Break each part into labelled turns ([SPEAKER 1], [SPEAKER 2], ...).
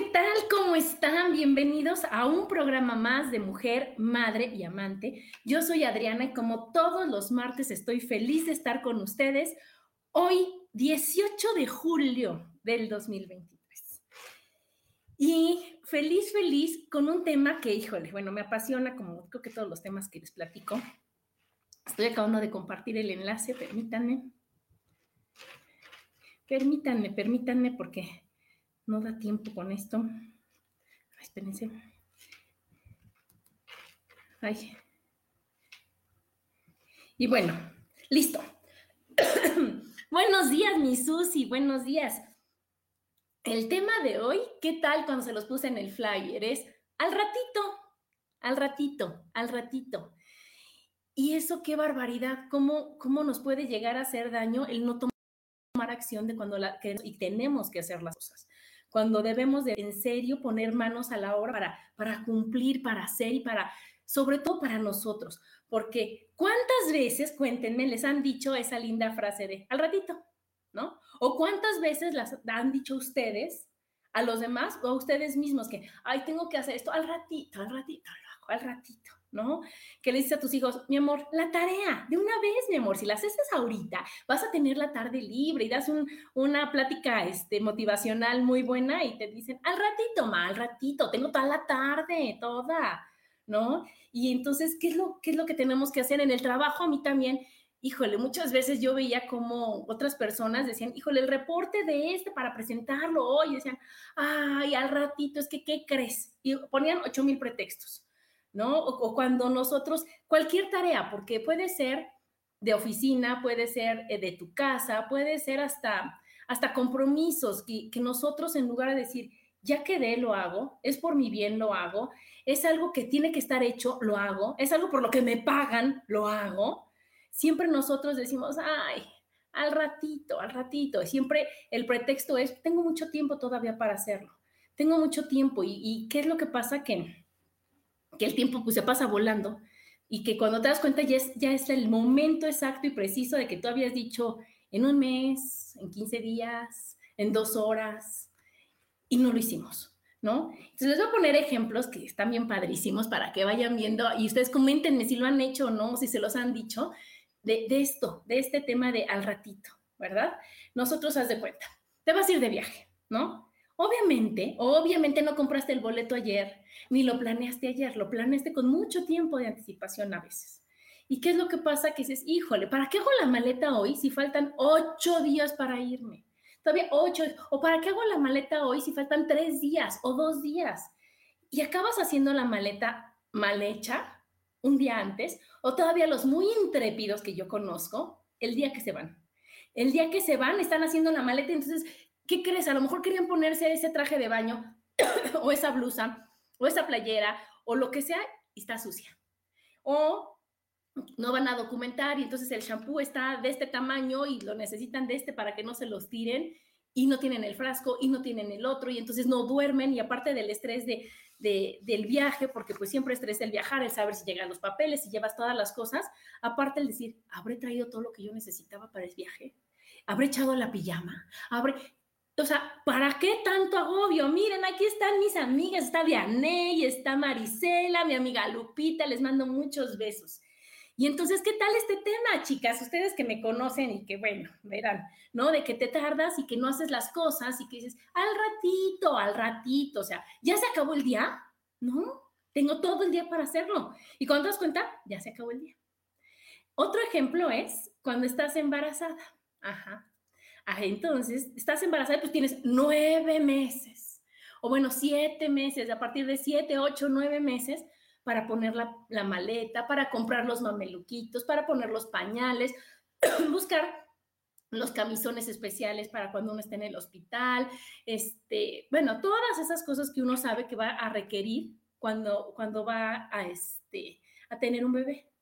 [SPEAKER 1] ¿Qué tal? ¿Cómo están? Bienvenidos a un programa más de Mujer, Madre y Amante. Yo soy Adriana y como todos los martes estoy feliz de estar con ustedes hoy, 18 de julio del 2023. Y feliz, feliz con un tema que, híjole, bueno, me apasiona como creo que todos los temas que les platico. Estoy acabando de compartir el enlace, permítanme. Permítanme, permítanme porque no da tiempo con esto. Espérense. Ay. Y bueno, listo. buenos días, mi Susi, buenos días. El tema de hoy, ¿qué tal cuando se los puse en el flyer? Es al ratito, al ratito, al ratito. Y eso, qué barbaridad, cómo, cómo nos puede llegar a hacer daño el no tomar acción de cuando la, que, y tenemos que hacer las cosas cuando debemos de en serio poner manos a la obra para, para cumplir, para hacer y para, sobre todo para nosotros. Porque cuántas veces, cuéntenme, les han dicho esa linda frase de al ratito, ¿no? O cuántas veces las han dicho ustedes a los demás o a ustedes mismos que, ay, tengo que hacer esto al ratito, al ratito, al ratito. ¿No? Que le dices a tus hijos, mi amor, la tarea, de una vez, mi amor, si la haces ahorita, vas a tener la tarde libre y das una plática este, motivacional muy buena y te dicen, al ratito, ma, al ratito, tengo toda la tarde, toda, ¿no? Y entonces, ¿qué es lo, qué es lo que tenemos que hacer en el trabajo? A mí también, híjole, muchas veces yo veía como otras personas decían, híjole, el reporte de este para presentarlo hoy, decían, ay, al ratito, es que, ¿qué crees? Y ponían ocho mil pretextos. ¿No? O, cuando nosotros, cualquier tarea, porque puede ser de oficina, puede ser eh, de tu casa, puede ser hasta, hasta compromisos que, que nosotros en lugar de decir, ya quedé, lo hago, es por mi bien, lo hago, es algo que tiene que estar hecho, lo hago, es algo por lo que me pagan, lo hago. Siempre nosotros decimos, ay, al ratito, al ratito. Siempre el pretexto es, tengo mucho tiempo todavía para hacerlo. Tengo mucho tiempo. ¿Y, y qué es lo que pasa? Que que el tiempo pues se pasa volando y que cuando te das cuenta ya es, ya es el momento exacto y preciso de que tú habías dicho en un mes, en 15 días, en dos horas, y no lo hicimos, ¿no? Entonces les voy a poner ejemplos que están bien padrísimos para que vayan viendo y ustedes coméntenme si lo han hecho o no, si se los han dicho, de, de esto, de este tema de al ratito, ¿verdad? Nosotros, haz de cuenta, te vas a ir de viaje, ¿no? Obviamente, obviamente no compraste el boleto ayer, ni lo planeaste ayer, lo planeaste con mucho tiempo de anticipación a veces. ¿Y qué es lo que pasa? Que dices, híjole, ¿para qué hago la maleta hoy si faltan ocho días para irme? Todavía ocho, o ¿para qué hago la maleta hoy si faltan tres días o dos días? Y acabas haciendo la maleta mal hecha un día antes, o todavía los muy intrépidos que yo conozco, el día que se van. El día que se van, están haciendo la maleta, entonces ¿qué crees? A lo mejor querían ponerse ese traje de baño o esa blusa o esa playera o lo que sea y está sucia. O no van a documentar y entonces el shampoo está de este tamaño y lo necesitan de este para que no se los tiren y no tienen el frasco y no tienen el otro y entonces no duermen y aparte del estrés de, del viaje, porque pues siempre estrés el viajar, el saber si llegan los papeles, si llevas todas las cosas, aparte el decir, ¿habré traído todo lo que yo necesitaba para el viaje? ¿Habré echado la pijama? ¿Habré o sea, ¿para qué tanto agobio? Miren, aquí están mis amigas, está Vianey, está Marisela, mi amiga Lupita, les mando muchos besos. Y entonces, ¿qué tal este tema, chicas? Ustedes que me conocen y que, bueno, verán, ¿no? De que te tardas y que no haces las cosas y que dices, al ratito, al ratito, o sea, ¿ya se acabó el día? No, tengo todo el día para hacerlo. Y cuando te das cuenta, ya se acabó el día. Otro ejemplo es cuando estás embarazada. Ajá. Ah, entonces, estás embarazada, pues tienes nueve meses, o bueno, siete meses, a partir de siete, ocho, nueve meses, para poner la, maleta, para comprar los mameluquitos, para poner los pañales, buscar los camisones especiales para cuando uno esté en el hospital, este, bueno, todas esas cosas que uno sabe que va a requerir cuando, cuando va a, este, a tener un bebé.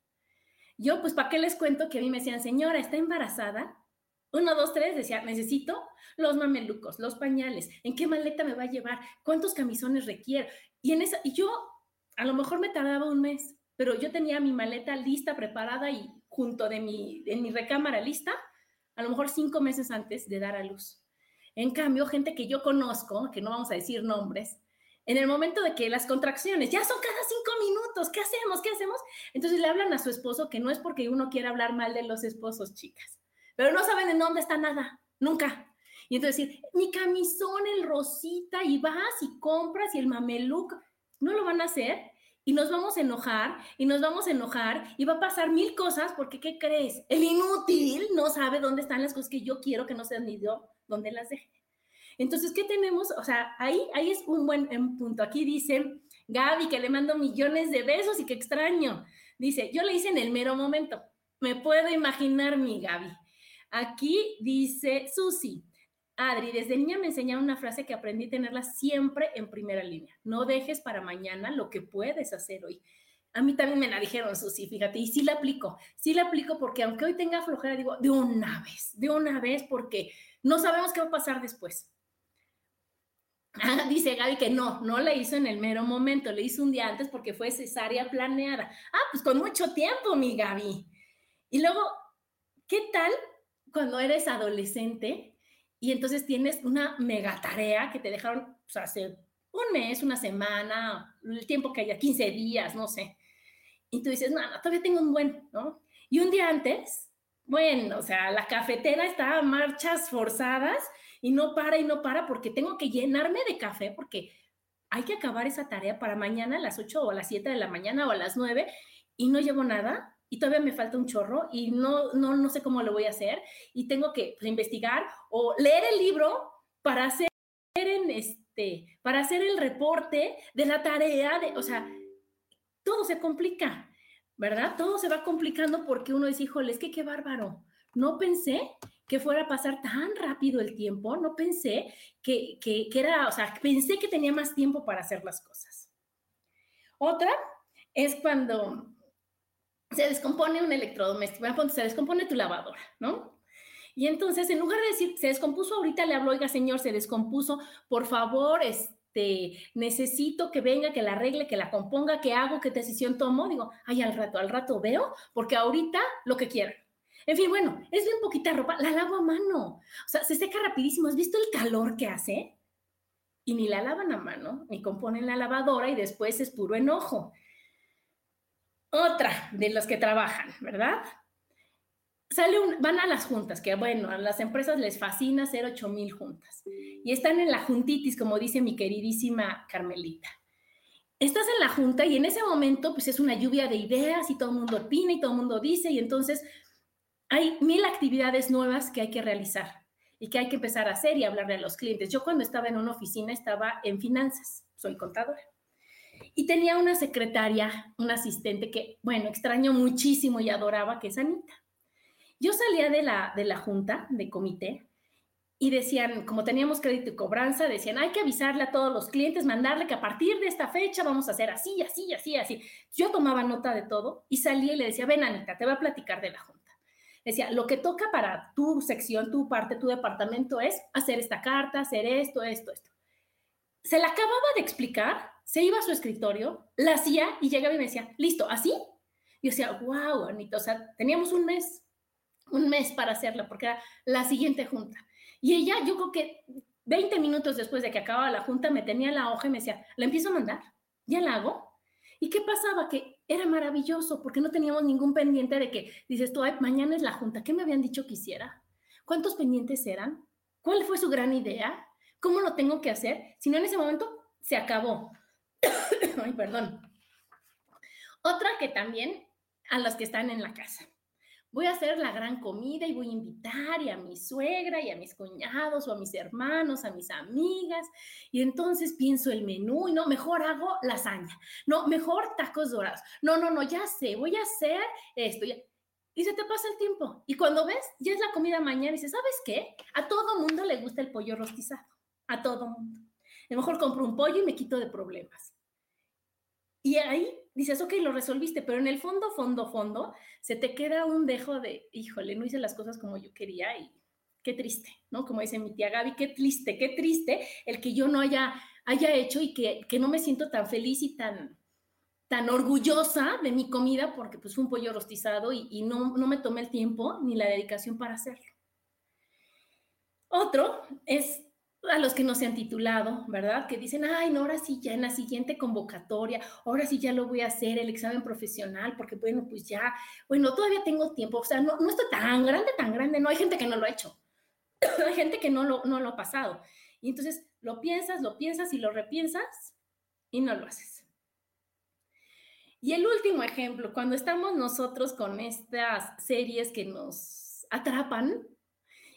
[SPEAKER 1] Yo, pues, ¿para qué les cuento que a mí me decían, señora, está embarazada? Uno, dos, tres, decía, necesito los mamelucos, los pañales, ¿en qué maleta me va a llevar? ¿Cuántos camisones requiere? Y en esa, y yo a lo mejor me tardaba un mes, pero yo tenía mi maleta lista, preparada y junto de mi, en mi recámara lista, a lo mejor cinco meses antes de dar a luz. En cambio, gente que yo conozco, que no vamos a decir nombres, en el momento de que las contracciones ya son cada cinco minutos, ¿qué hacemos? ¿Qué hacemos? Entonces le hablan a su esposo, que no es porque uno quiera hablar mal de los esposos, chicas, pero no saben en dónde está nada, nunca. Y entonces decir, mi camisón, el rosita, y vas y compras y el mameluco no lo van a hacer y nos vamos a enojar y nos vamos a enojar y va a pasar mil cosas porque, ¿qué crees? El inútil no sabe dónde están las cosas que yo quiero que no sean ni yo, dónde las deje. Entonces, ¿qué tenemos? O sea, ahí, ahí es un buen punto. Aquí dice Gaby que le mando millones de besos y que extraño. Dice, yo le hice en el mero momento. Me puedo imaginar mi Gaby. Aquí dice Susi, Adri, desde niña me enseñaron una frase que aprendí a tenerla siempre en primera línea. No dejes para mañana lo que puedes hacer hoy. A mí también me la dijeron, Susi, fíjate, y sí la aplico, sí la aplico porque aunque hoy tenga flojera, digo, de una vez, de una vez, porque no sabemos qué va a pasar después. Ah, dice Gaby que no, no la hizo en el mero momento, le hizo un día antes porque fue cesárea planeada. Ah, pues con mucho tiempo, mi Gaby. Y luego, ¿qué tal cuando eres adolescente y entonces tienes una mega tarea que te dejaron pues, hace un mes, una semana, el tiempo que haya, 15 días, no sé. Y tú dices, no, no, todavía tengo un buen, ¿no? Y un día antes, bueno, o sea, la cafetera está a marchas forzadas y no para y no para porque tengo que llenarme de café porque hay que acabar esa tarea para mañana a las 8 o a las 7 de la mañana o a las 9 y no llevo nada y todavía me falta un chorro y no, no, no sé cómo lo voy a hacer y tengo que pues, investigar o leer el libro para hacer este, para hacer el reporte de la tarea, de, o sea, todo se complica, ¿verdad? Todo se va complicando porque uno dice, híjole, es que qué bárbaro. No pensé que fuera a pasar tan rápido el tiempo, no pensé que, que, que era, o sea, pensé que tenía más tiempo para hacer las cosas. Otra es cuando se descompone un electrodoméstico, se descompone tu lavadora, ¿no? Y entonces, en lugar de decir, se descompuso, ahorita le hablo, oiga, señor, se descompuso, por favor, este, necesito que venga, que la arregle, que la componga, que hago, qué decisión tomo. Digo, ay, al rato, al rato veo, porque ahorita lo que quiera. En fin, bueno, es bien poquita ropa, la lavo a mano. O sea, se seca rapidísimo. ¿Has visto el calor que hace? Y ni la lavan a mano, ni componen la lavadora y después es puro enojo. Otra de los que trabajan, ¿verdad? Sale van a las juntas, que bueno, a las empresas les fascina hacer 8 mil juntas. Y están en la juntitis, como dice mi queridísima Carmelita. Estás en la junta y en ese momento, pues es una lluvia de ideas y todo el mundo opina y todo el mundo dice, y entonces hay mil actividades nuevas que hay que realizar y que hay que empezar a hacer y hablarle a los clientes. Yo cuando estaba en una oficina estaba en finanzas, soy contadora. Y tenía una secretaria, una asistente que, bueno, extraño muchísimo y adoraba, que es Anita. Yo salía de la, de la junta, de comité, y decían, como teníamos crédito y cobranza, decían, hay que avisarle a todos los clientes, mandarle que a partir de esta fecha vamos a hacer así, así, así, así. Yo tomaba nota de todo y salía y le decía, ven Anita, te voy a platicar de la junta. Decía, lo que toca para tu sección, tu parte, tu departamento es hacer esta carta, hacer esto, esto, esto. Se la acababa de explicar se iba a su escritorio, la hacía y llegaba y me decía, listo, ¿así? Y yo decía, wow, Anita, o sea, teníamos un mes, un mes para hacerla, porque era la siguiente junta. Y ella, yo creo que 20 minutos después de que acababa la junta, me tenía la hoja y me decía, ¿la empiezo a mandar? ¿Ya la hago? ¿Y qué pasaba? Que era maravilloso porque no teníamos ningún pendiente de que dices tú, mañana es la junta, ¿qué me habían dicho que hiciera? ¿Cuántos pendientes eran? ¿Cuál fue su gran idea? ¿Cómo lo tengo que hacer? Si no, en ese momento se acabó. Ay, perdón. Otra que también a los que están en la casa voy a hacer la gran comida y voy a invitar y a mi suegra y a mis cuñados o a mis hermanos, a mis amigas. Y entonces pienso el menú y no, mejor hago lasaña. No, mejor tacos dorados. No, no, no, ya sé, voy a hacer esto. Y se te pasa el tiempo. Y cuando ves, ya es la comida mañana y dices, ¿sabes qué? A todo mundo le gusta el pollo rostizado. A todo mundo. A lo mejor compro un pollo y me quito de problemas. Y ahí dices, ok, lo resolviste, pero en el fondo, fondo, fondo, se te queda un dejo de, híjole, no hice las cosas como yo quería y qué triste, ¿no? Como dice mi tía Gaby, qué triste, qué triste el que yo no haya, haya hecho y que, que no me siento tan feliz y tan, tan orgullosa de mi comida porque pues fue un pollo rostizado y, y no, no me tomé el tiempo ni la dedicación para hacerlo. Otro es a los que no se han titulado, ¿verdad? Que dicen, ay, no, ahora sí, ya en la siguiente convocatoria, ahora sí ya lo voy a hacer, el examen profesional, porque bueno, pues ya, bueno, todavía tengo tiempo, o sea, no, no está tan grande, tan grande, no, hay gente que no lo ha hecho, hay gente que no lo, no lo ha pasado. Y entonces lo piensas, lo piensas y lo repiensas y no lo haces. Y el último ejemplo, cuando estamos nosotros con estas series que nos atrapan,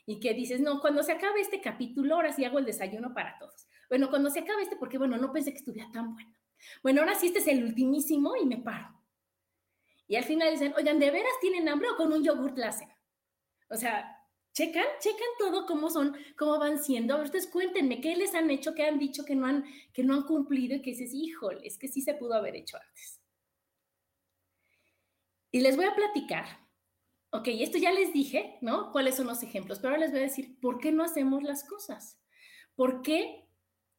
[SPEAKER 1] y que dices, no, cuando se acabe este capítulo, ahora sí hago el desayuno para todos. Bueno, cuando se acabe este, porque bueno, no pensé que estuviera tan bueno. Bueno, ahora sí este es el ultimísimo y me paro. Y al final dicen, oigan, ¿de veras tienen hambre o con un yogurt la? O sea, checan, checan todo cómo son, cómo van siendo. Ustedes cuéntenme qué les han hecho, qué han dicho que no han, que no han cumplido y que dices, híjole, es que sí se pudo haber hecho antes. Y les voy a platicar Ok, esto ya les dije, ¿no? ¿Cuáles son los ejemplos? Pero ahora les voy a decir, ¿por qué no hacemos las cosas? ¿Por qué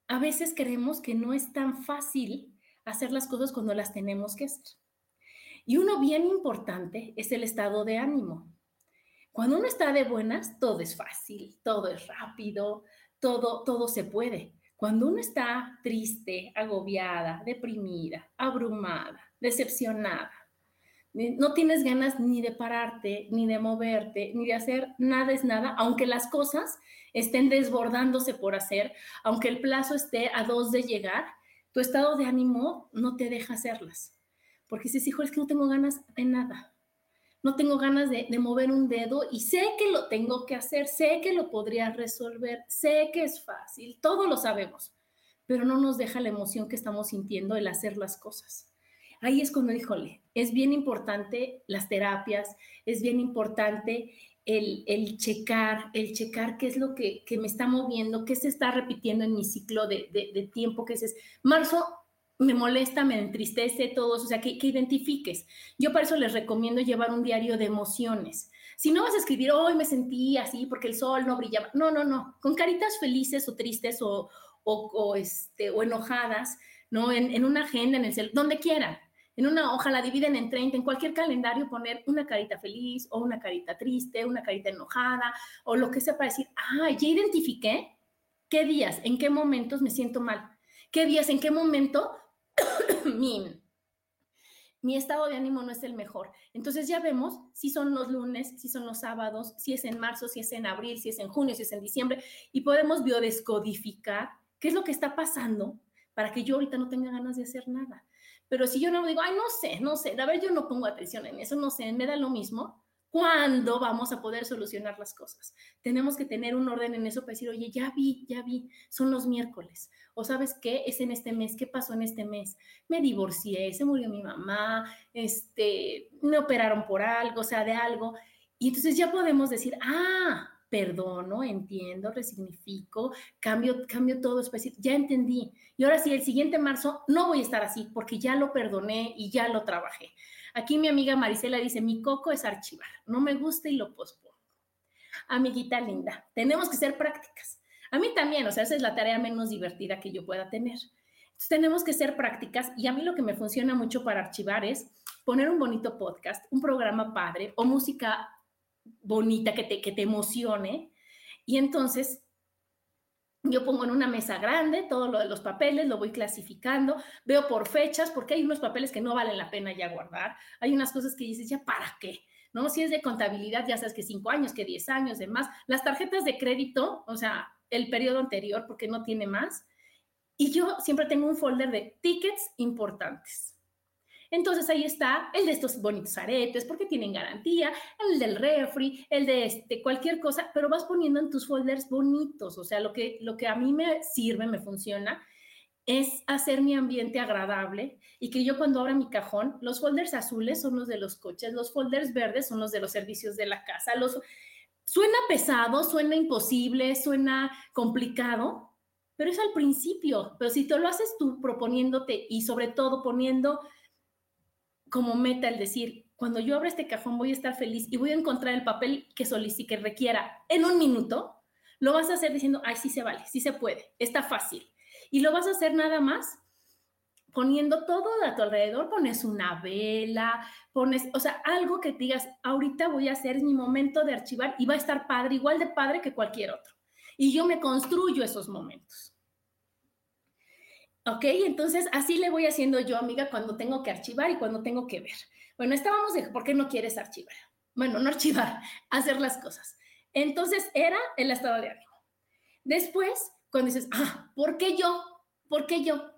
[SPEAKER 1] a veces creemos que no es tan fácil hacer las cosas cuando las tenemos que hacer? Y uno bien importante es el estado de ánimo. Cuando uno está de buenas, todo es fácil, todo es rápido, todo, todo se puede. Cuando uno está triste, agobiada, deprimida, abrumada, decepcionada, no tienes ganas ni de pararte, ni de moverte, ni de hacer nada es nada, aunque las cosas estén desbordándose por hacer, aunque el plazo esté a dos de llegar, tu estado de ánimo no te deja hacerlas. Porque dices, hijo, es que no tengo ganas de nada. No tengo ganas de, de mover un dedo y sé que lo tengo que hacer, sé que lo podría resolver, sé que es fácil, todo lo sabemos, pero no nos deja la emoción que estamos sintiendo el hacer las cosas ahí es cuando, híjole, es bien importante las terapias, es bien importante el, el checar, el checar qué es lo que, me está moviendo, qué se está repitiendo en mi ciclo de, de, tiempo, que es marzo me molesta, me entristece, todo eso, o sea, que, que, identifiques. Yo para eso les recomiendo llevar un diario de emociones. Si no vas a escribir, hoy me sentí así porque el sol no brillaba, no, no, no, con caritas felices o tristes o, o, este, o enojadas, ¿no? En, en, una agenda, en el cel, donde quieran en una hoja la dividen en 30, en cualquier calendario poner una carita feliz o una carita triste, una carita enojada o lo que sea para decir, ah, ya identifiqué qué días, en qué momentos me siento mal, qué días, en qué momento mi, mi estado de ánimo no es el mejor. Entonces ya vemos si son los lunes, si son los sábados, si es en marzo, si es en abril, si es en junio, si es en diciembre, y podemos biodescodificar qué es lo que está pasando para que yo ahorita no tenga ganas de hacer nada. Pero si yo no digo, ay, no sé, no sé, a ver, yo no pongo atención en eso, no sé, me da lo mismo, ¿cuándo vamos a poder solucionar las cosas? Tenemos que tener un orden en eso para decir, oye, ya vi, ya vi, son los miércoles. O sabes qué, es en este mes, ¿qué pasó en este mes? Me divorcié, se murió mi mamá, este, me operaron por algo, o sea, de algo. Y entonces ya podemos decir, ah, perdono, entiendo, resignifico, cambio, cambio todo, ya entendí. Y ahora sí, el siguiente marzo no voy a estar así porque ya lo perdoné y ya lo trabajé. Aquí mi amiga Marisela dice, mi coco es archivar, no me gusta y lo pospongo. Amiguita linda, tenemos que ser prácticas. A mí también, o sea, esa es la tarea menos divertida que yo pueda tener. Entonces tenemos que ser prácticas y a mí lo que me funciona mucho para archivar es poner un bonito podcast, un programa padre o música bonita, que te, que te emocione. Y entonces yo pongo en una mesa grande todo lo de los papeles, lo voy clasificando, veo por fechas, porque hay unos papeles que no valen la pena ya guardar, hay unas cosas que dices, ya para qué, ¿no? Si es de contabilidad, ya sabes que cinco años, que diez años, demás. Las tarjetas de crédito, o sea, el periodo anterior, porque no tiene más. Y yo siempre tengo un folder de tickets importantes. Entonces ahí está el de estos bonitos aretes, porque tienen garantía, el del refri, el de este, cualquier cosa, pero vas poniendo en tus folders bonitos. O sea, lo que, lo que a mí me sirve, me funciona, es hacer mi ambiente agradable y que yo cuando abra mi cajón, los folders azules son los de los coches, los folders verdes son los de los servicios de la casa. Los... Suena pesado, suena imposible, suena complicado, pero es al principio. Pero si te lo haces tú proponiéndote y sobre todo poniendo como meta el decir, cuando yo abra este cajón voy a estar feliz y voy a encontrar el papel que solicite, requiera en un minuto, lo vas a hacer diciendo, ay, sí se vale, sí se puede, está fácil. Y lo vas a hacer nada más poniendo todo a tu alrededor, pones una vela, pones, o sea, algo que digas, ahorita voy a hacer, mi momento de archivar y va a estar padre, igual de padre que cualquier otro. Y yo me construyo esos momentos. ¿Ok? Entonces, así le voy haciendo yo, amiga, cuando tengo que archivar y cuando tengo que ver. Bueno, estábamos de, ¿por qué no quieres archivar? Bueno, no archivar, hacer las cosas. Entonces, era el estado de ánimo. Después, cuando dices, ah, ¿por qué yo? ¿Por qué yo?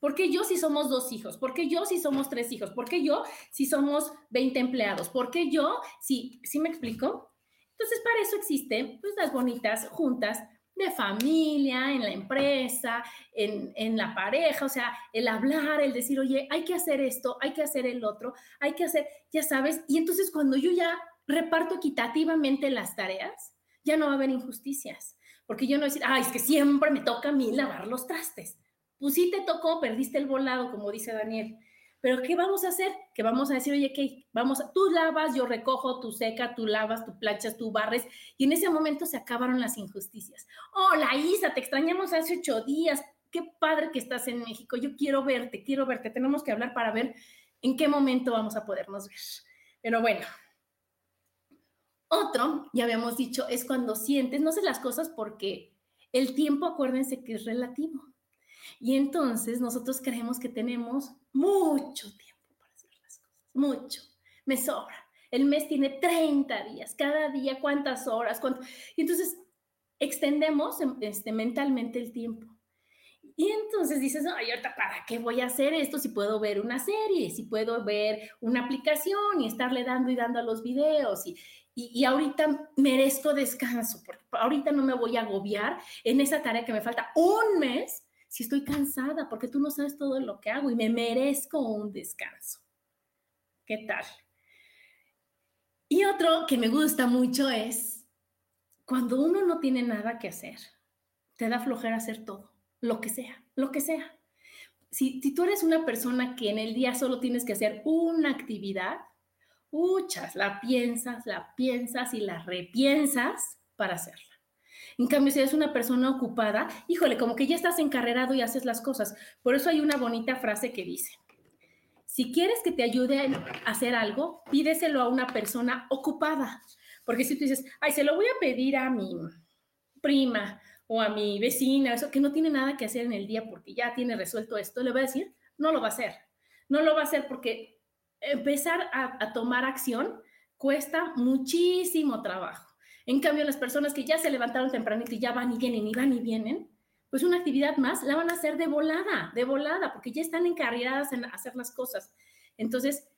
[SPEAKER 1] ¿Por qué yo si somos dos hijos? ¿Por qué yo si somos tres hijos? ¿Por qué yo si somos 20 empleados? ¿Por qué yo si, ¿sí me explico? Entonces, para eso existen pues, las bonitas juntas de familia, en la empresa, en, la pareja, o sea, el hablar, el decir, oye, hay que hacer esto, hay que hacer el otro, hay que hacer, ya sabes, y entonces cuando yo ya reparto equitativamente las tareas, ya no va a haber injusticias, porque yo no voy a decir, ay, es que siempre me toca a mí lavar los trastes. Pues sí te tocó, perdiste el volado, como dice Daniel. Pero ¿qué vamos a hacer? Que vamos a decir, oye, ¿qué? Vamos, a, tú lavas, yo recojo, tú seca, tú lavas, tú planchas, tú barres. Y en ese momento se acabaron las injusticias. Hola, Isa, te extrañamos hace ocho días. Qué padre que estás en México. Yo quiero verte, quiero verte. Tenemos que hablar para ver en qué momento vamos a podernos ver. Pero bueno. Otro, ya habíamos dicho, es cuando sientes, no sé las cosas porque el tiempo, acuérdense que es relativo. Y entonces nosotros creemos que tenemos mucho tiempo para hacer las cosas, mucho, me sobra. El mes tiene 30 días, cada día cuántas horas, cuánto? Y entonces extendemos em, este, mentalmente el tiempo. Y entonces dices, ay, ahorita, ¿para qué voy a hacer esto si puedo ver una serie, si puedo ver una aplicación y estarle dando y dando a los videos? Y, y, y, ahorita merezco descanso, porque ahorita no me voy a agobiar en esa tarea que me falta un mes si estoy cansada, porque tú no sabes todo lo que hago y me merezco un descanso. ¿Qué tal? Y otro que me gusta mucho es cuando uno no tiene nada que hacer, te da flojera hacer todo, lo que sea, lo que sea. Si, tú eres una persona que en el día solo tienes que hacer una actividad, muchas, la piensas, la piensas y la repiensas para hacerla. En cambio, si eres una persona ocupada, híjole, como que ya estás encarrerado y haces las cosas. Por eso hay una bonita frase que dice, si quieres que te ayude a hacer algo, pídeselo a una persona ocupada. Porque si tú dices, ay, se lo voy a pedir a mi prima o a mi vecina, eso que no tiene nada que hacer en el día porque ya tiene resuelto esto, le voy a decir, no lo va a hacer. No lo va a hacer porque empezar a, a tomar acción cuesta muchísimo trabajo. En cambio, las personas que ya se levantaron tempranito y ya van y vienen y van y vienen, pues una actividad más la van a hacer de volada, de volada, porque ya están encarriadas en hacer las cosas. Entonces,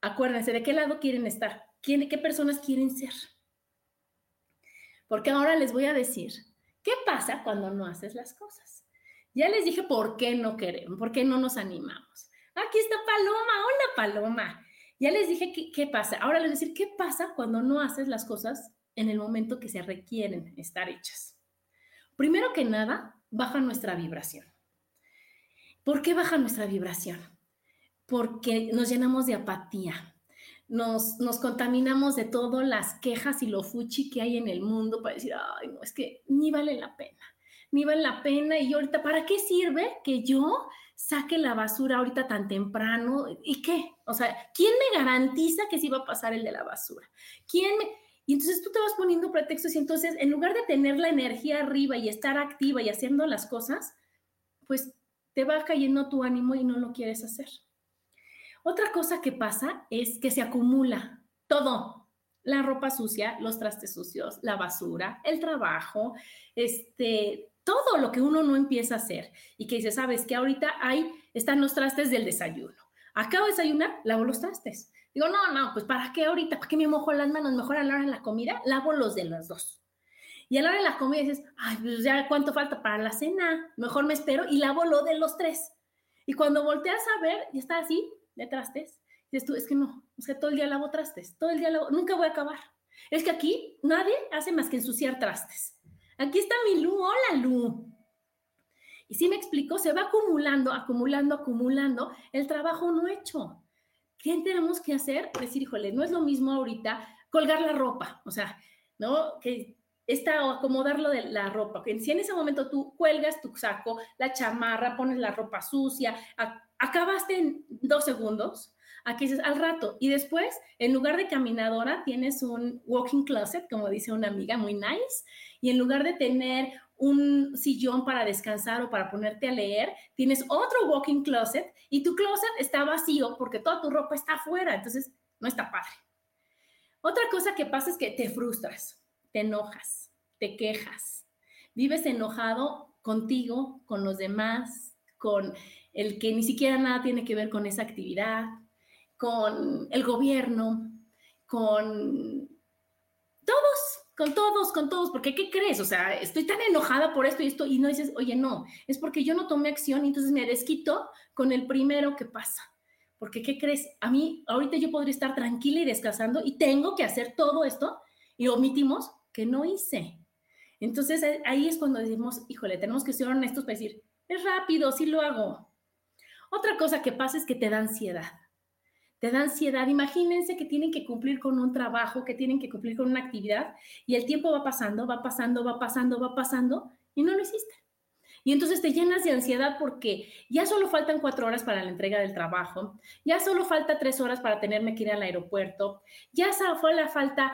[SPEAKER 1] acuérdense de qué lado quieren estar, ¿Quién, qué personas quieren ser. Porque ahora les voy a decir, ¿qué pasa cuando no haces las cosas? Ya les dije por qué no queremos, por qué no nos animamos. Aquí está Paloma, hola Paloma. Ya les dije qué, qué pasa. Ahora les voy a decir, ¿qué pasa cuando no haces las cosas en el momento que se requieren estar hechas. Primero que nada, baja nuestra vibración. ¿Por qué baja nuestra vibración? Porque nos llenamos de apatía, nos, nos contaminamos de todas las quejas y lo fuchi que hay en el mundo para decir, ay, no, es que ni vale la pena, ni vale la pena. Y ahorita, ¿para qué sirve que yo saque la basura ahorita tan temprano? ¿Y qué? O sea, ¿quién me garantiza que sí va a pasar el de la basura? ¿Quién me, Y entonces tú te vas poniendo pretextos y entonces en lugar de tener la energía arriba y estar activa y haciendo las cosas, pues te va cayendo tu ánimo y no lo quieres hacer. Otra cosa que pasa es que se acumula todo, la ropa sucia, los trastes sucios, la basura, el trabajo, este, todo lo que uno no empieza a hacer y que dice, sabes que ahorita ahí están los trastes del desayuno. Acabo de desayunar, lavo los trastes. Digo, no, no, pues ¿para qué ahorita? ¿Para qué me mojo las manos? Mejor a la hora de la comida, lavo los de los dos. Y a la hora de la comida dices, ay, pues ya cuánto falta para la cena, mejor me espero y lavo lo de los tres. Y cuando volteas a ver, y está así, de trastes, dices tú, es que no, es que todo el día lavo trastes, todo el día lavo, nunca voy a acabar. Es que aquí nadie hace más que ensuciar trastes. Aquí está mi Lu, hola Lu. Y si me explico, se va acumulando, acumulando, acumulando el trabajo no hecho. ¿Qué tenemos que hacer? Decir, híjole, no es lo mismo ahorita colgar la ropa, o sea, ¿no? Que está o acomodarlo de la ropa. Que si en ese momento tú cuelgas tu saco, la chamarra, pones la ropa sucia, acabaste en dos segundos, aquí dices al rato. Y después, en lugar de caminadora, tienes un walking closet, como dice una amiga, muy nice. Y en lugar de tener un sillón para descansar o para ponerte a leer, tienes otro walking closet y tu closet está vacío porque toda tu ropa está afuera. Entonces, no está padre. Otra cosa que pasa es que te frustras, te enojas, te quejas, vives enojado contigo, con los demás, con el que ni siquiera nada tiene que ver con esa actividad, con el gobierno, con todos, con todos, con todos, porque ¿qué crees? O sea, estoy tan enojada por esto y esto y no dices, oye, no, es porque yo no tomé acción y entonces me desquito con el primero que pasa. Porque ¿qué crees? A mí ahorita yo podría estar tranquila y descansando y tengo que hacer todo esto y omitimos que no hice. Entonces ahí es cuando decimos, híjole, tenemos que ser honestos para decir, es rápido, sí lo hago, otra cosa que pasa es que te da ansiedad. Te da ansiedad. Imagínense que tienen que cumplir con un trabajo, que tienen que cumplir con una actividad y el tiempo va pasando, va pasando, va pasando, va pasando y no lo hiciste. Y entonces te llenas de ansiedad porque ya solo faltan cuatro horas para la entrega del trabajo, ya solo falta tres horas para tenerme que ir al aeropuerto, ya fue la falta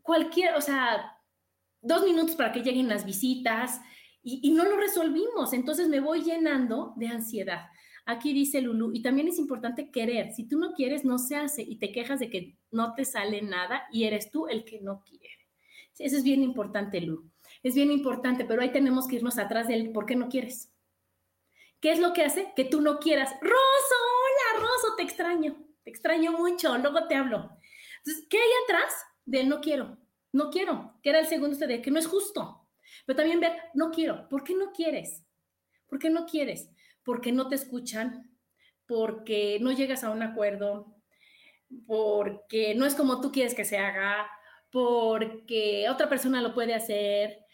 [SPEAKER 1] cualquier, o sea, dos minutos para que lleguen las visitas y, y no lo resolvimos. Entonces me voy llenando de ansiedad. Aquí dice Lulu, y también es importante querer. Si tú no quieres, no se hace y te quejas de que no te sale nada y eres tú el que no quiere. eso es bien importante, Lulu. Es bien importante, pero ahí tenemos que irnos atrás del por qué no quieres. ¿Qué es lo que hace? Que tú no quieras. Roso, hola, Roso, te extraño. Te extraño mucho, luego te hablo. Entonces, ¿qué hay atrás del no quiero? No quiero, que era el segundo de que no es justo. Pero también ver, no quiero. ¿Por qué no quieres? ¿Por qué no quieres? Porque no te escuchan, porque no llegas a un acuerdo, porque no es como tú quieres que se haga, porque otra persona lo puede hacer,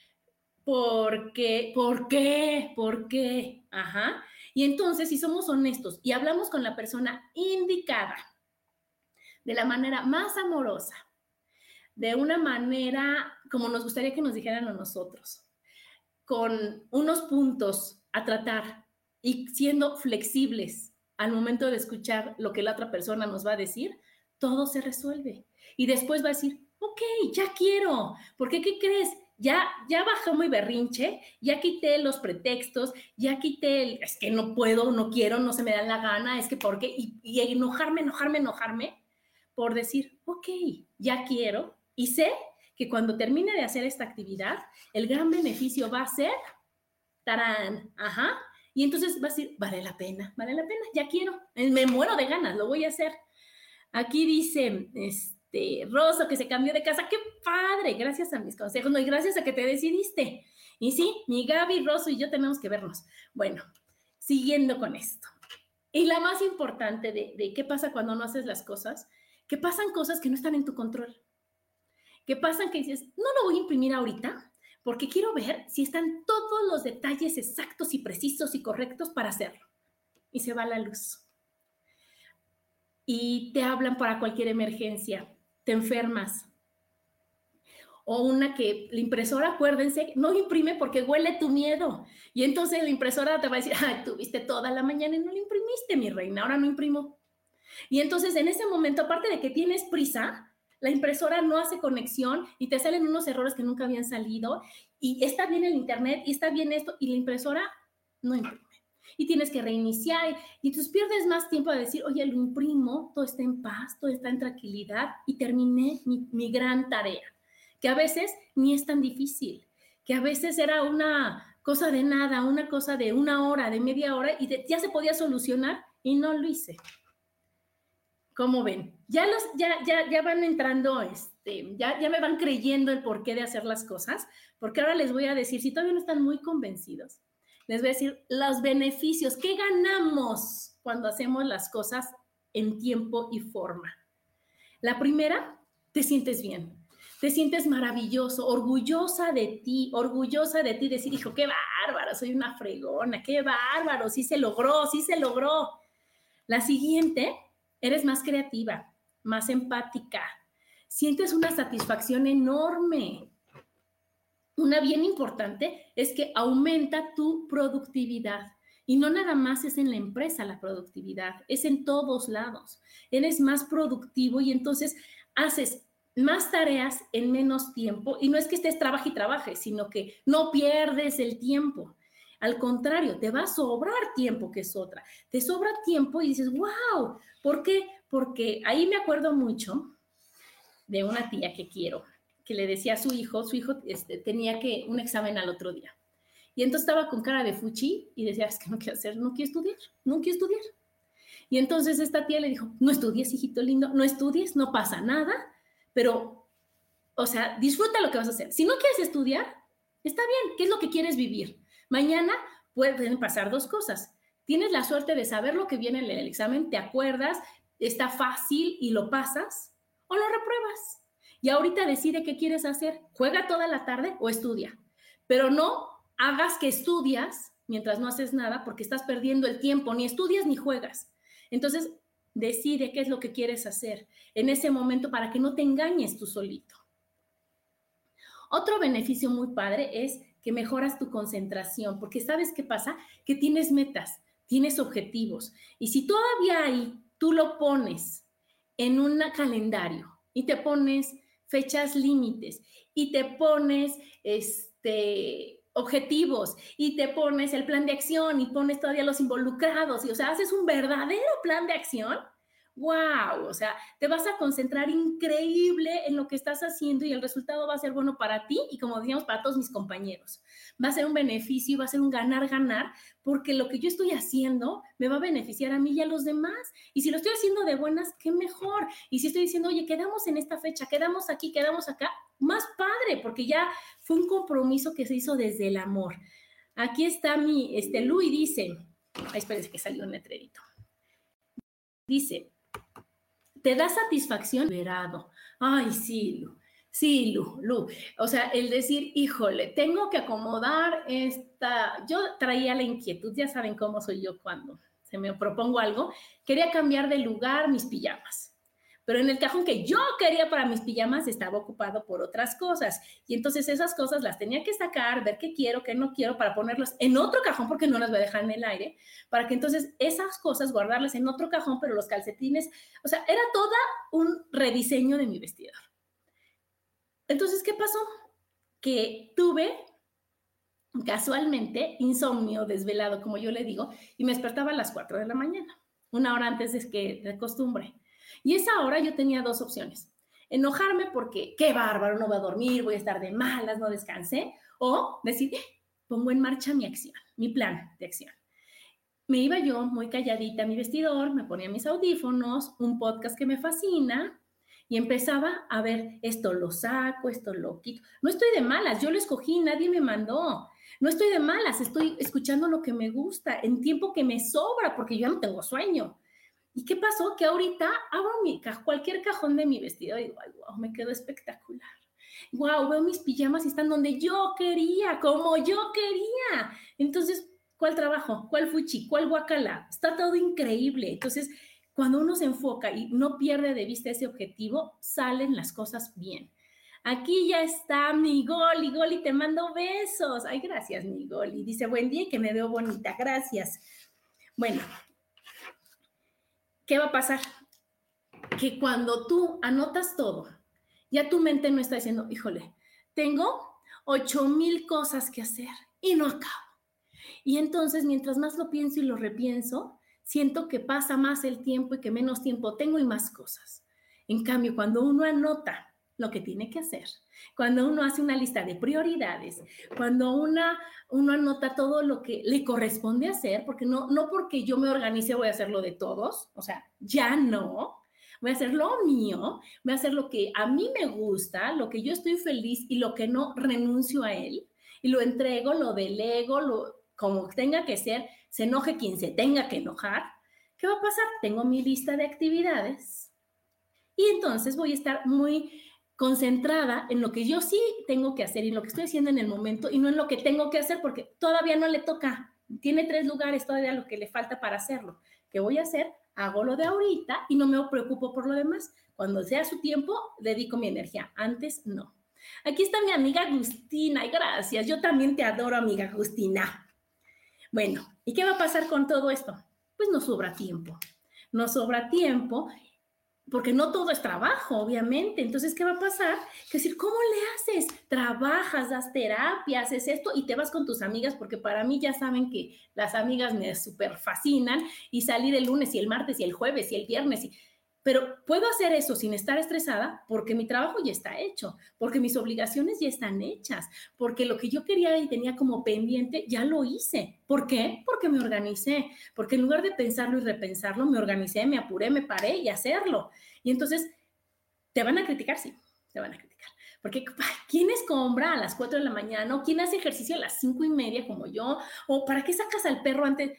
[SPEAKER 1] porque, ¿por qué? ¿Por qué? Ajá. Y entonces, si somos honestos y hablamos con la persona indicada, de la manera más amorosa, de una manera como nos gustaría que nos dijeran a nosotros, con unos puntos a tratar, y siendo flexibles al momento de escuchar lo que la otra persona nos va a decir, todo se resuelve. Y después va a decir, ok, ya quiero, porque ¿qué crees? Ya, ya bajó mi berrinche, ya quité los pretextos, ya quité el, es que no puedo, no quiero, no se me da la gana, es que por qué, y, y enojarme, enojarme, enojarme, por decir, ok, ya quiero, y sé que cuando termine de hacer esta actividad, el gran beneficio va a ser, tarán, ajá, y entonces va a decir, vale la pena, vale la pena, ya quiero, eh, me muero de ganas, lo voy a hacer. Aquí dice, este, Rosa, que se cambió de casa, qué padre, gracias a mis consejos, no, y gracias a que te decidiste. Y sí, mi Gaby, Rosa y yo tenemos que vernos. Bueno, siguiendo con esto. Y la más importante de, de qué pasa cuando no haces las cosas, que pasan cosas que no están en tu control. Que pasan que dices, no lo voy a imprimir ahorita, porque quiero ver si están todos los detalles exactos y precisos y correctos para hacerlo. Y se va la luz. Y te hablan para cualquier emergencia, te enfermas. O una que la impresora, acuérdense, no imprime porque huele tu miedo. Y entonces la impresora te va a decir, ay, tuviste toda la mañana y no la imprimiste, mi reina, ahora no imprimo. Y entonces en ese momento, aparte de que tienes prisa, la impresora no hace conexión y te salen unos errores que nunca habían salido y está bien el internet y está bien esto y la impresora no imprime. Y tienes que reiniciar y entonces pierdes más tiempo a decir, oye, lo imprimo, todo está en paz, todo está en tranquilidad y terminé mi, gran tarea, que a veces ni es tan difícil, que a veces era una cosa de nada, una cosa de una hora, de media hora y ya se podía solucionar y no lo hice. ¿Cómo ven? Ya, los, ya, ya, ya van entrando, este, ya, ya me van creyendo el porqué de hacer las cosas, porque ahora les voy a decir, si todavía no están muy convencidos, les voy a decir los beneficios, qué ganamos cuando hacemos las cosas en tiempo y forma. La primera, te sientes bien, te sientes maravilloso, orgullosa de ti, orgullosa de ti, decir, hijo, qué bárbaro, soy una fregona, qué bárbaro, sí se logró, sí se logró. La siguiente, eres más creativa, más empática, sientes una satisfacción enorme. Una bien importante es que aumenta tu productividad. Y no nada más es en la empresa la productividad, es en todos lados. Eres más productivo y entonces haces más tareas en menos tiempo. Y no es que estés trabaje y trabaje, sino que no pierdes el tiempo. Al contrario, te va a sobrar tiempo, que es otra. Te sobra tiempo y dices, wow, ¿por qué? Porque ahí me acuerdo mucho de una tía que quiero, que le decía a su hijo, su hijo este, tenía que un examen al otro día. Y entonces estaba con cara de fuchi y decía, es que no quiero hacer, no quiero estudiar, no quiero estudiar. Y entonces esta tía le dijo, no estudies, hijito lindo, no estudies, no pasa nada, pero, o sea, disfruta lo que vas a hacer. Si no quieres estudiar, está bien, ¿qué es lo que quieres vivir? Mañana pueden pasar dos cosas. Tienes la suerte de saber lo que viene en el examen, te acuerdas, está fácil y lo pasas, o lo repruebas. Y ahorita decide qué quieres hacer. Juega toda la tarde o estudia. Pero no hagas que estudias mientras no haces nada porque estás perdiendo el tiempo. Ni estudias ni juegas. Entonces, decide qué es lo que quieres hacer en ese momento para que no te engañes tú solito. Otro beneficio muy padre es que mejoras tu concentración, porque sabes qué pasa, que tienes metas, tienes objetivos. Y si todavía ahí tú lo pones en un calendario y te pones fechas límites y te pones este objetivos y te pones el plan de acción y pones todavía los involucrados y o sea, haces un verdadero plan de acción, wow, o sea, te vas a concentrar increíble en lo que estás haciendo y el resultado va a ser bueno para ti y como decíamos, para todos mis compañeros. Va a ser un beneficio, va a ser un ganar-ganar, porque lo que yo estoy haciendo me va a beneficiar a mí y a los demás. Y si lo estoy haciendo de buenas, qué mejor. Y si estoy diciendo, oye, quedamos en esta fecha, quedamos aquí, quedamos acá, más padre, porque ya fue un compromiso que se hizo desde el amor. Aquí está mi, este, Luis dice, espérense que salió un letrerito. Dice, te da satisfacción liberado. Ay, sí, Lu, sí, Lu, Lu. O sea, el decir, híjole, tengo que acomodar esta. Yo traía la inquietud, ya saben cómo soy yo cuando se me propongo algo. Quería cambiar de lugar mis pijamas pero en el cajón que yo quería para mis pijamas estaba ocupado por otras cosas. Y entonces esas cosas las tenía que sacar, ver qué quiero, qué no quiero, para ponerlas en otro cajón, porque no las voy a dejar en el aire, para que entonces esas cosas guardarlas en otro cajón, pero los calcetines, o sea, era toda un rediseño de mi vestidor. Entonces, ¿qué pasó? Que tuve casualmente insomnio desvelado, como yo le digo, y me despertaba a las 4 de la mañana, una hora antes de que de costumbre. Y esa hora yo tenía dos opciones. Enojarme porque, qué bárbaro, no voy a dormir, voy a estar de malas, no descansé. O decir, eh, pongo en marcha mi acción, mi plan de acción. Me iba yo muy calladita a mi vestidor, me ponía mis audífonos, un podcast que me fascina, y empezaba a ver, esto lo saco, esto lo quito. No estoy de malas, yo lo escogí, nadie me mandó. No estoy de malas, estoy escuchando lo que me gusta en tiempo que me sobra, porque yo no tengo sueño. ¿Y qué pasó? Que ahorita abro mi cualquier cajón de mi vestido y digo, ay, wow, me quedó espectacular. Wow, veo mis pijamas y están donde yo quería, como yo quería. Entonces, ¿cuál trabajo? ¿Cuál fuchi? ¿Cuál guacala? Está todo increíble. Entonces, cuando uno se enfoca y no pierde de vista ese objetivo, salen las cosas bien. Aquí ya está mi Goli. Goli, te mando besos. Ay, gracias, mi Goli. Dice, buen día y que me veo bonita. Gracias. Bueno, ¿qué va a pasar? Que cuando tú anotas todo, Ya tu mente no está diciendo, híjole, tengo ocho mil cosas que hacer y no acabo. Y entonces, mientras más lo pienso y lo repienso, siento que pasa más el tiempo y que menos tiempo tengo y más cosas. En cambio, cuando uno anota lo que tiene que hacer, cuando uno hace una lista de prioridades, cuando una, uno anota todo lo que le corresponde hacer, porque no, no porque yo me organice voy a hacerlo de todos, o sea, ya no, voy a hacer lo mío, voy a hacer lo que a mí me gusta, lo que yo estoy feliz y lo que no renuncio a él, y lo entrego, lo delego, lo, como tenga que ser, se enoje quien se tenga que enojar, ¿qué va a pasar? Tengo mi lista de actividades. Y entonces voy a estar muy concentrada en lo que yo sí tengo que hacer y lo que estoy haciendo en el momento y no en lo que tengo que hacer porque todavía no le toca. Tiene tres lugares todavía lo que le falta para hacerlo. ¿Qué voy a hacer? Hago lo de ahorita y no me preocupo por lo demás. Cuando sea su tiempo, dedico mi energía. Antes, no. Aquí está mi amiga Agustina y gracias. Yo también te adoro, amiga Agustina. Bueno, ¿y qué va a pasar con todo esto? Pues no sobra tiempo. No sobra tiempo porque no todo es trabajo, obviamente. Entonces, ¿qué va a pasar? Que decir, ¿cómo le haces? Trabajas, das terapia, haces esto y te vas con tus amigas, porque para mí ya saben que las amigas me súper fascinan y salir el lunes y el martes y el jueves y el viernes y pero puedo hacer eso sin estar estresada porque mi trabajo ya está hecho, porque mis obligaciones ya están hechas, porque lo que yo quería y tenía como pendiente ya lo hice. ¿Por qué? Porque me organicé, porque en lugar de pensarlo y repensarlo, me organicé, me apuré, me paré y hacerlo. Y entonces, ¿te van a criticar? Sí, te van a criticar. Porque ¿quién escombra a las 4 de la mañana? quién hace ejercicio a las 5 y media como yo? ¿O para qué sacas al perro antes?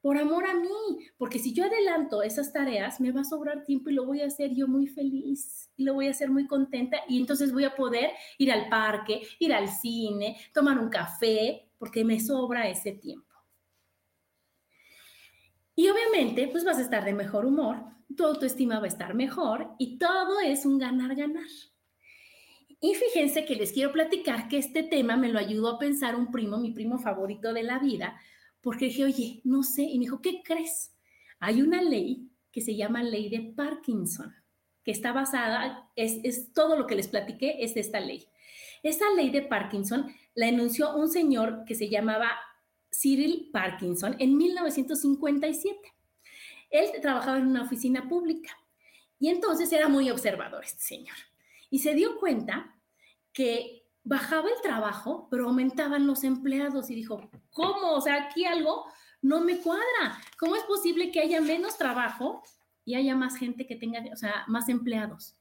[SPEAKER 1] Por amor a mí, porque si yo adelanto esas tareas, me va a sobrar tiempo y lo voy a hacer yo muy feliz y lo voy a hacer muy contenta y entonces voy a poder ir al parque, ir al cine, tomar un café, porque me sobra ese tiempo. Y obviamente, pues vas a estar de mejor humor, tu autoestima va a estar mejor y todo es un ganar-ganar. Y fíjense que les quiero platicar que este tema me lo ayudó a pensar un primo, mi primo favorito de la vida, porque dije, oye, no sé, y me dijo, ¿qué crees? Hay una ley que se llama ley de Parkinson, que está basada, es, es todo lo que les platiqué, es esta ley. Esa ley de Parkinson la enunció un señor que se llamaba Cyril Parkinson en 1957. Él trabajaba en una oficina pública y entonces era muy observador este señor. Y se dio cuenta que bajaba el trabajo, pero aumentaban los empleados y dijo, ¿cómo? O sea, aquí algo no me cuadra. ¿Cómo es posible que haya menos trabajo y haya más gente que tenga, o sea, más empleados?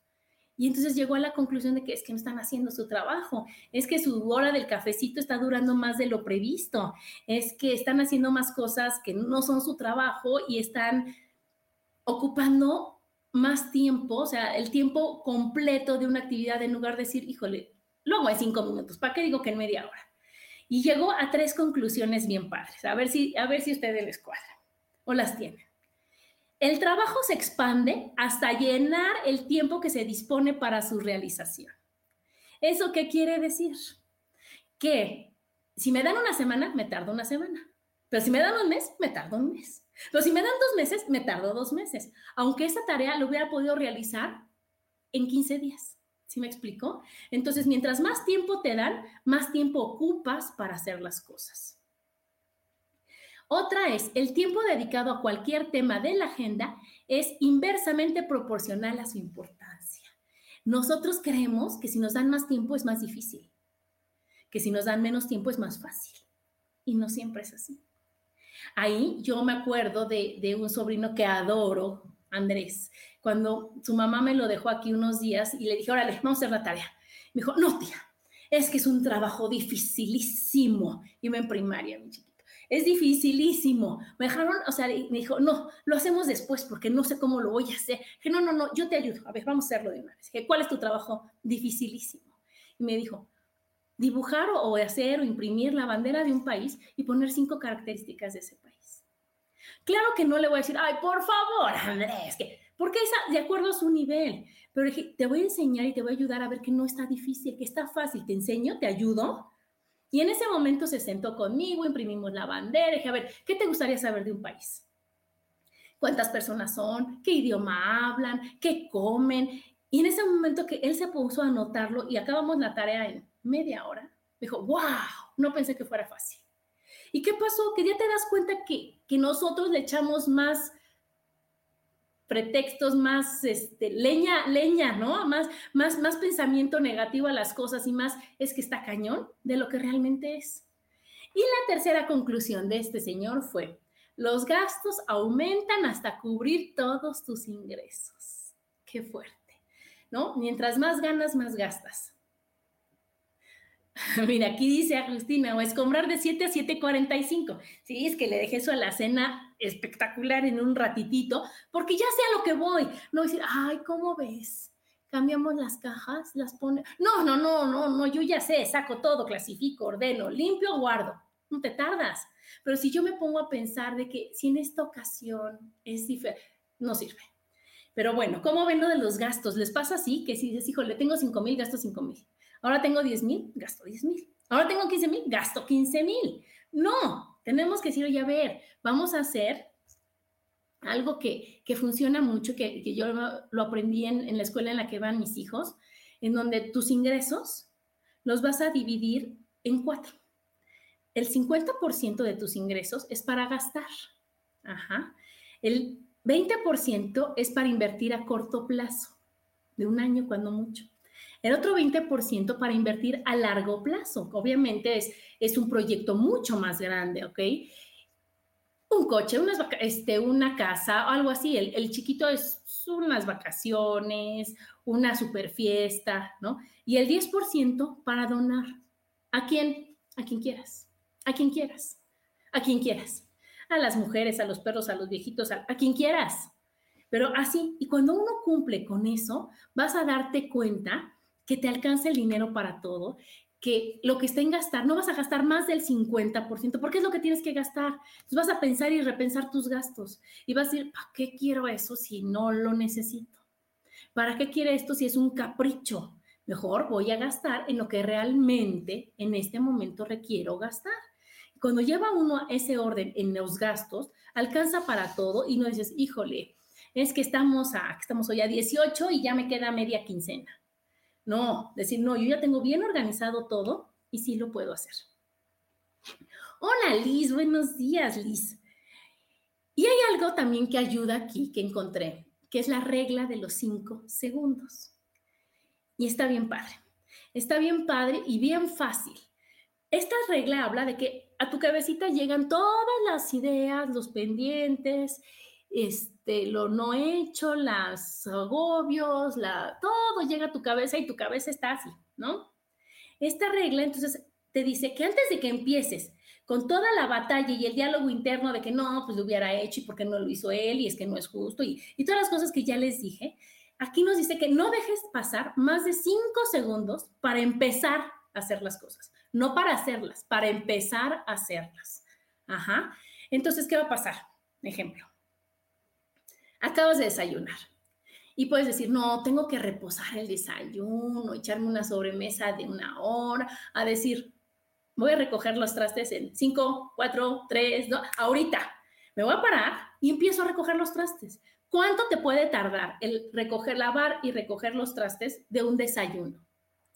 [SPEAKER 1] Y entonces llegó a la conclusión de que es que no están haciendo su trabajo, es que su hora del cafecito está durando más de lo previsto, es que están haciendo más cosas que no son su trabajo y están ocupando más tiempo, o sea, el tiempo completo de una actividad en lugar de decir, híjole, luego en cinco minutos, ¿para qué digo que en media hora? Y llegó a tres conclusiones bien padres, a ver si, a ver si ustedes les cuadran o las tienen. El trabajo se expande hasta llenar el tiempo que se dispone para su realización. ¿Eso qué quiere decir? Que si me dan una semana, me tardo una semana. Pero si me dan un mes, me tardo un mes. Pero si me dan dos meses, me tardo dos meses. Aunque esa tarea lo hubiera podido realizar en 15 días. ¿Sí me explico? Entonces, mientras más tiempo te dan, más tiempo ocupas para hacer las cosas. Otra es, el tiempo dedicado a cualquier tema de la agenda es inversamente proporcional a su importancia. Nosotros creemos que si nos dan más tiempo es más difícil, que si nos dan menos tiempo es más fácil. Y no siempre es así. Ahí yo me acuerdo de, de un sobrino que adoro, Andrés, cuando su mamá me lo dejó aquí unos días y le dije, órale, vamos a hacer la tarea. Me dijo, no, tía, es que es un trabajo dificilísimo. Me en primaria, mi chiquito. Es dificilísimo. Me dejaron, o sea, me dijo, no, lo hacemos después porque no sé cómo lo voy a hacer. Que no, no, no, yo te ayudo. A ver, vamos a hacerlo de una vez. ¿Cuál es tu trabajo dificilísimo? Y me dijo, dibujar o hacer o imprimir la bandera de un país y poner cinco características de ese país. Claro que no le voy a decir, ay, por favor, Andrés, que porque es de acuerdo a su nivel. Pero te voy a enseñar y te voy a ayudar a ver que no está difícil, que está fácil. Te enseño, te ayudo. Y en ese momento se sentó conmigo, imprimimos la bandera. Dije, a ver, ¿qué te gustaría saber de un país? ¿Cuántas personas son? ¿Qué idioma hablan? ¿Qué comen? Y en ese momento que él se puso a anotarlo y acabamos la tarea en media hora, dijo, wow, no pensé que fuera fácil. ¿Y qué pasó? Que ya te das cuenta que, nosotros le echamos más pretextos, más este, leña, leña, ¿no? Más, más, más pensamiento negativo a las cosas y más es que está cañón de lo que realmente es. Y la tercera conclusión de este señor fue, los gastos aumentan hasta cubrir todos tus ingresos. Qué fuerte, ¿no? Mientras más ganas, más gastas. Mira, aquí dice Agustina, o es comprar de 7 a 7.45. Sí, es que le dejé eso a la cena espectacular en un ratitito, porque ya sé a lo que voy. No decir, ay, ¿cómo ves? Cambiamos las cajas, las pone. No, no, no, no, no, yo ya sé, saco todo, clasifico, ordeno, limpio, guardo. No te tardas. Pero si yo me pongo a pensar de que si en esta ocasión es diferente, no sirve. Pero bueno, ¿cómo ven lo de los gastos? ¿Les pasa así? Que si dices, hijo, le tengo 5 mil, gasto 5 mil Ahora tengo 10 mil, gasto 10 mil. Ahora tengo 15 mil, gasto 15 mil. No, tenemos que decir, oye, a ver, vamos a hacer algo que, funciona mucho, que, yo lo aprendí en, en la escuela en la que van mis hijos, en donde tus ingresos los vas a dividir en cuatro. El 50% de tus ingresos es para gastar. Ajá. El 20% es para invertir a corto plazo, de un año cuando mucho. El otro 20% para invertir a largo plazo. Obviamente es, es un proyecto mucho más grande, ¿ok? Un coche, unas este, una casa, algo así. El, el chiquito es unas vacaciones, una super fiesta, ¿no? Y el 10% para donar. ¿A quién? A quien quieras. A quien quieras. A quien quieras. A las mujeres, a los perros, a los viejitos, a, a quien quieras. Pero así, y cuando uno cumple con eso, vas a darte cuenta que te alcance el dinero para todo, que lo que está en gastar, no vas a gastar más del 50%, porque es lo que tienes que gastar. Entonces vas a pensar y repensar tus gastos y vas a decir, ¿para qué quiero eso si no lo necesito? ¿Para qué quiero esto si es un capricho? Mejor voy a gastar en lo que realmente en este momento requiero gastar. Cuando lleva uno ese orden en los gastos, alcanza para todo y no dices, híjole, es que estamos, a, estamos hoy a 18 y ya me queda media quincena. No, decir, no, yo ya tengo bien organizado todo y sí lo puedo hacer. Hola Liz, buenos días Liz. Y hay algo también que ayuda aquí que encontré, que es la regla de los cinco segundos. Y está bien padre. Está bien padre y bien fácil. Esta regla habla de que a tu cabecita llegan todas las ideas, los pendientes, este, lo no hecho, las agobios, la, todo llega a tu cabeza y tu cabeza está así, ¿no? Esta regla entonces te dice que antes de que empieces con toda la batalla y el diálogo interno de que no, pues lo hubiera hecho y por qué no lo hizo él y es que no es justo y, y todas las cosas que ya les dije, aquí nos dice que no dejes pasar más de cinco segundos para empezar a hacer las cosas, no para hacerlas, para empezar a hacerlas. Ajá. Entonces, ¿qué va a pasar? Ejemplo acabas de desayunar. Y puedes decir, no, tengo que reposar el desayuno, echarme una sobremesa de una hora, a decir, voy a recoger los trastes en 5, 4, 3, 2, ahorita. Me voy a parar y empiezo a recoger los trastes. ¿Cuánto te puede tardar el recoger, lavar y recoger los trastes de un desayuno?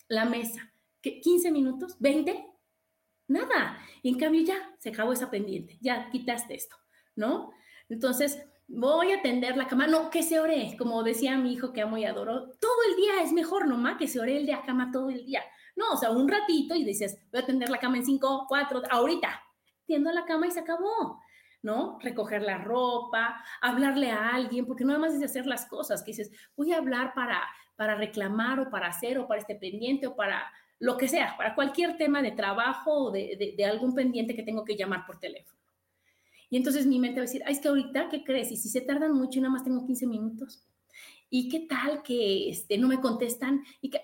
[SPEAKER 1] La mesa. ¿15 minutos? ¿20? Nada. en cambio ya se acabó esa pendiente, ya quitaste esto, ¿no? Entonces, voy a tender la cama. No, que se ore, como decía mi hijo que amo y adoro, todo el día es mejor, nomás que se ore el de la cama todo el día. No, o sea, un ratito y dices, voy a tender la cama en cinco, cuatro, ahorita. Tiendo la cama y se acabó, ¿no? Recoger la ropa, hablarle a alguien, porque no nada más es hacer las cosas, que dices, voy a hablar para, para reclamar o para hacer o para este pendiente o para lo que sea, para cualquier tema de trabajo o de, de algún pendiente que tengo que llamar por teléfono. Y entonces mi mente va a decir, ay, es que ahorita, ¿qué crees? Y si se tardan mucho y nada más tengo 15 minutos. ¿Y qué tal que este, no me contestan? Y que,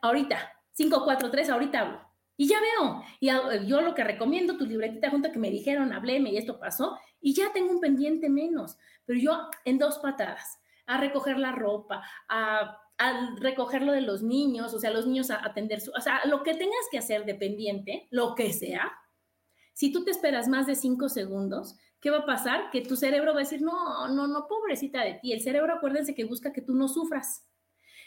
[SPEAKER 1] ahorita, 5, 4, 3, ahorita hablo. Y ya veo. Y yo lo que recomiendo, tu libretita junto que me dijeron, habléme y esto pasó, y ya tengo un pendiente menos. Pero yo en dos patadas, a recoger la ropa, a, a recoger lo de los niños, o sea, los niños a atender su, o sea, lo que tengas que hacer dependiente, lo que sea, si tú te esperas más de cinco segundos, ¿qué va a pasar? Que tu cerebro va a decir, no, no, no, pobrecita de ti. El cerebro, acuérdense que busca que tú no sufras.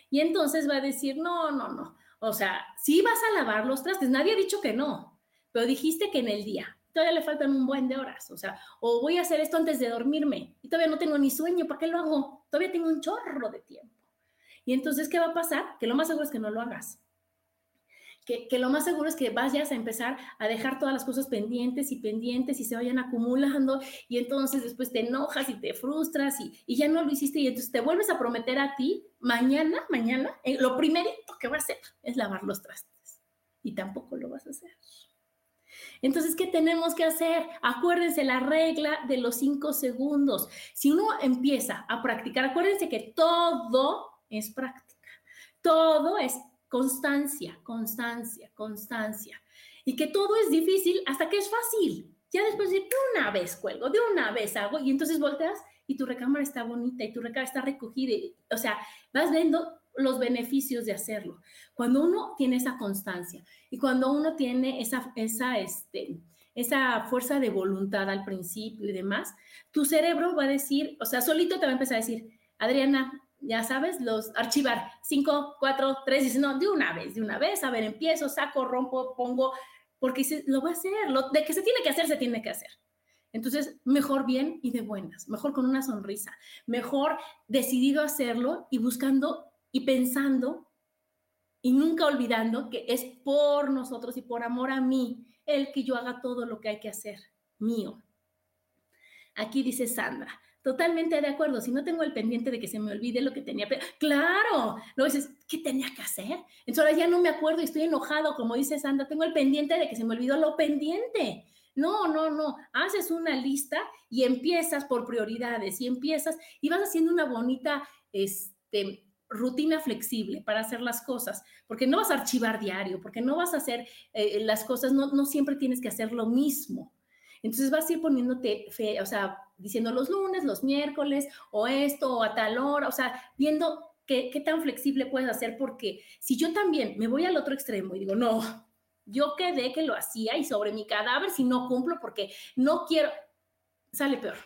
[SPEAKER 1] Y entonces va a decir, no, no, no. O sea, sí vas a lavar los trastes, nadie ha dicho que no, pero dijiste que en el día, todavía le faltan un buen de horas, o sea, o voy a hacer esto antes de dormirme y todavía no tengo ni sueño, ¿para qué lo hago? Todavía tengo un chorro de tiempo. Y entonces, ¿qué va a pasar? Que lo más seguro es que no lo hagas que, lo más seguro es que vayas a empezar a dejar todas las cosas pendientes y pendientes y se vayan acumulando y entonces después te enojas y te frustras y, ya no lo hiciste y entonces te vuelves a prometer a ti, mañana, mañana, eh, lo primerito que va a hacer es lavar los trastes y tampoco lo vas a hacer. Entonces, ¿qué tenemos que hacer? Acuérdense la regla de los cinco segundos. Si uno empieza a practicar, acuérdense que todo es práctica. Todo es constancia, constancia, constancia. Y que todo es difícil hasta que es fácil. Ya después de una vez cuelgo, de una vez hago, y entonces volteas y tu recámara está bonita y tu recámara está recogida. o sea, vas viendo los beneficios de hacerlo. Cuando uno tiene esa constancia y cuando uno tiene esa, esa, este, esa fuerza de voluntad al principio y demás, tu cerebro va a decir, o sea, solito te va a empezar a decir, Adriana, ya sabes, los archivar, cinco, cuatro, tres, dice, no, de una vez, de una vez, a ver, empiezo, saco, rompo, pongo, porque dice, lo voy a hacer, lo, de que se tiene que hacer, se tiene que hacer. Entonces, mejor bien y de buenas, mejor con una sonrisa, mejor decidido hacerlo y buscando y pensando y nunca olvidando que es por nosotros y por amor a mí el que yo haga todo lo que hay que hacer, mío. Aquí dice Sandra, Totalmente de acuerdo. Si no tengo el pendiente de que se me olvide lo que tenía, claro, no dices, ¿qué tenía que hacer? Entonces ahora ya no me acuerdo y estoy enojado, como dice Sandra, tengo el pendiente de que se me olvidó lo pendiente. No, no, no. Haces una lista y empiezas por prioridades y empiezas y vas haciendo una bonita este, rutina flexible para hacer las cosas, porque no vas a archivar diario, porque no vas a hacer eh, las cosas, no, no siempre tienes que hacer lo mismo. Entonces vas a ir poniéndote, fe, o sea, diciendo los lunes, los miércoles, o esto, o a tal hora, o sea, viendo qué, tan flexible puedes hacer, porque si yo también me voy al otro extremo y digo, no, yo quedé que lo hacía y sobre mi cadáver si no cumplo porque no quiero, sale peor.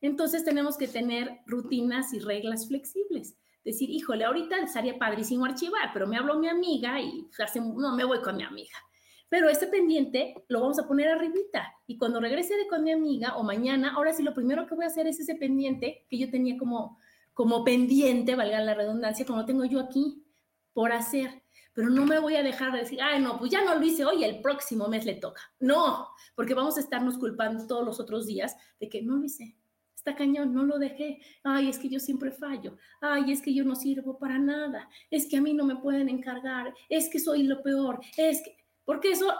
[SPEAKER 1] Entonces tenemos que tener rutinas y reglas flexibles. Decir, híjole, ahorita estaría padrísimo archivar, pero me habló mi amiga y hace, no, me voy con mi amiga pero este pendiente lo vamos a poner arribita y cuando regrese de con mi amiga o mañana, ahora sí lo primero que voy a hacer es ese pendiente que yo tenía como, como pendiente, valga la redundancia, como lo tengo yo aquí, por hacer. Pero no me voy a dejar de decir, ay, no, pues ya no lo hice hoy, el próximo mes le toca. No, porque vamos a estarnos culpando todos los otros días de que no lo hice. Está cañón, no lo dejé. Ay, es que yo siempre fallo. Ay, es que yo no sirvo para nada. Es que a mí no me pueden encargar. Es que soy lo peor. Es que porque eso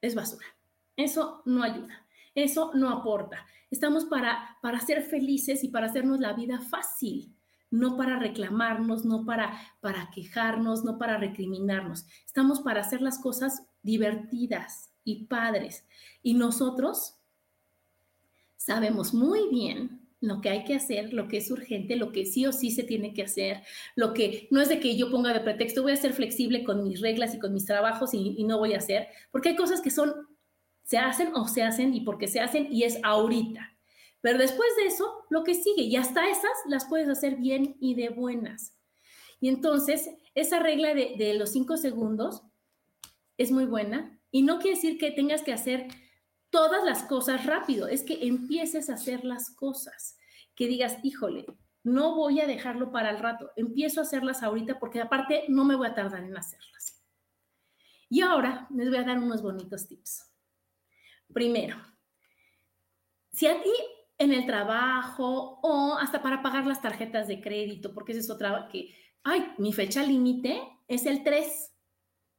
[SPEAKER 1] es basura. Eso no ayuda. Eso no aporta. Estamos para, para ser felices y para hacernos la vida fácil, no para reclamarnos, no para, para quejarnos, no para recriminarnos. Estamos para hacer las cosas divertidas y padres. Y nosotros sabemos muy bien lo que hay que hacer, lo que es urgente, lo que sí o sí se tiene que hacer, lo que no es de que yo ponga de pretexto, voy a ser flexible con mis reglas y con mis trabajos y, no voy a hacer, porque hay cosas que son, se hacen o se hacen y porque se hacen y es ahorita. Pero después de eso, lo que sigue, y hasta esas las puedes hacer bien y de buenas. Y entonces, esa regla de, de los cinco segundos es muy buena y no quiere decir que tengas que hacer todas las cosas rápido, es que empieces a hacer las cosas, que digas, híjole, no voy a dejarlo para el rato, empiezo a hacerlas ahorita porque aparte no me voy a tardar en hacerlas. Y ahora les voy a dar unos bonitos tips. Primero, si a ti en el trabajo o hasta para pagar las tarjetas de crédito, porque esa es otra que, ay, mi fecha límite es el 3.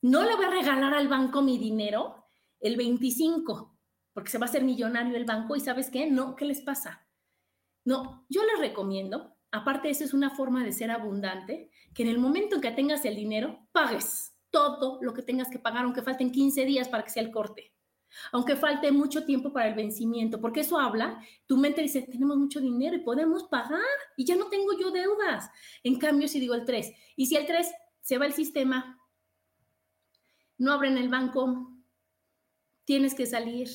[SPEAKER 1] No le voy a regalar al banco mi dinero el 25 porque se va a hacer millonario el banco y sabes qué, no, ¿qué les pasa? No, yo les recomiendo, aparte eso es una forma de ser abundante, que en el momento en que tengas el dinero, pagues todo lo que tengas que pagar, aunque falten 15 días para que sea el corte, aunque falte mucho tiempo para el vencimiento, porque eso habla, tu mente dice, tenemos mucho dinero y podemos pagar y ya no tengo yo deudas. En cambio, si digo el 3, y si el 3 se va el sistema, no abren el banco, tienes que salir,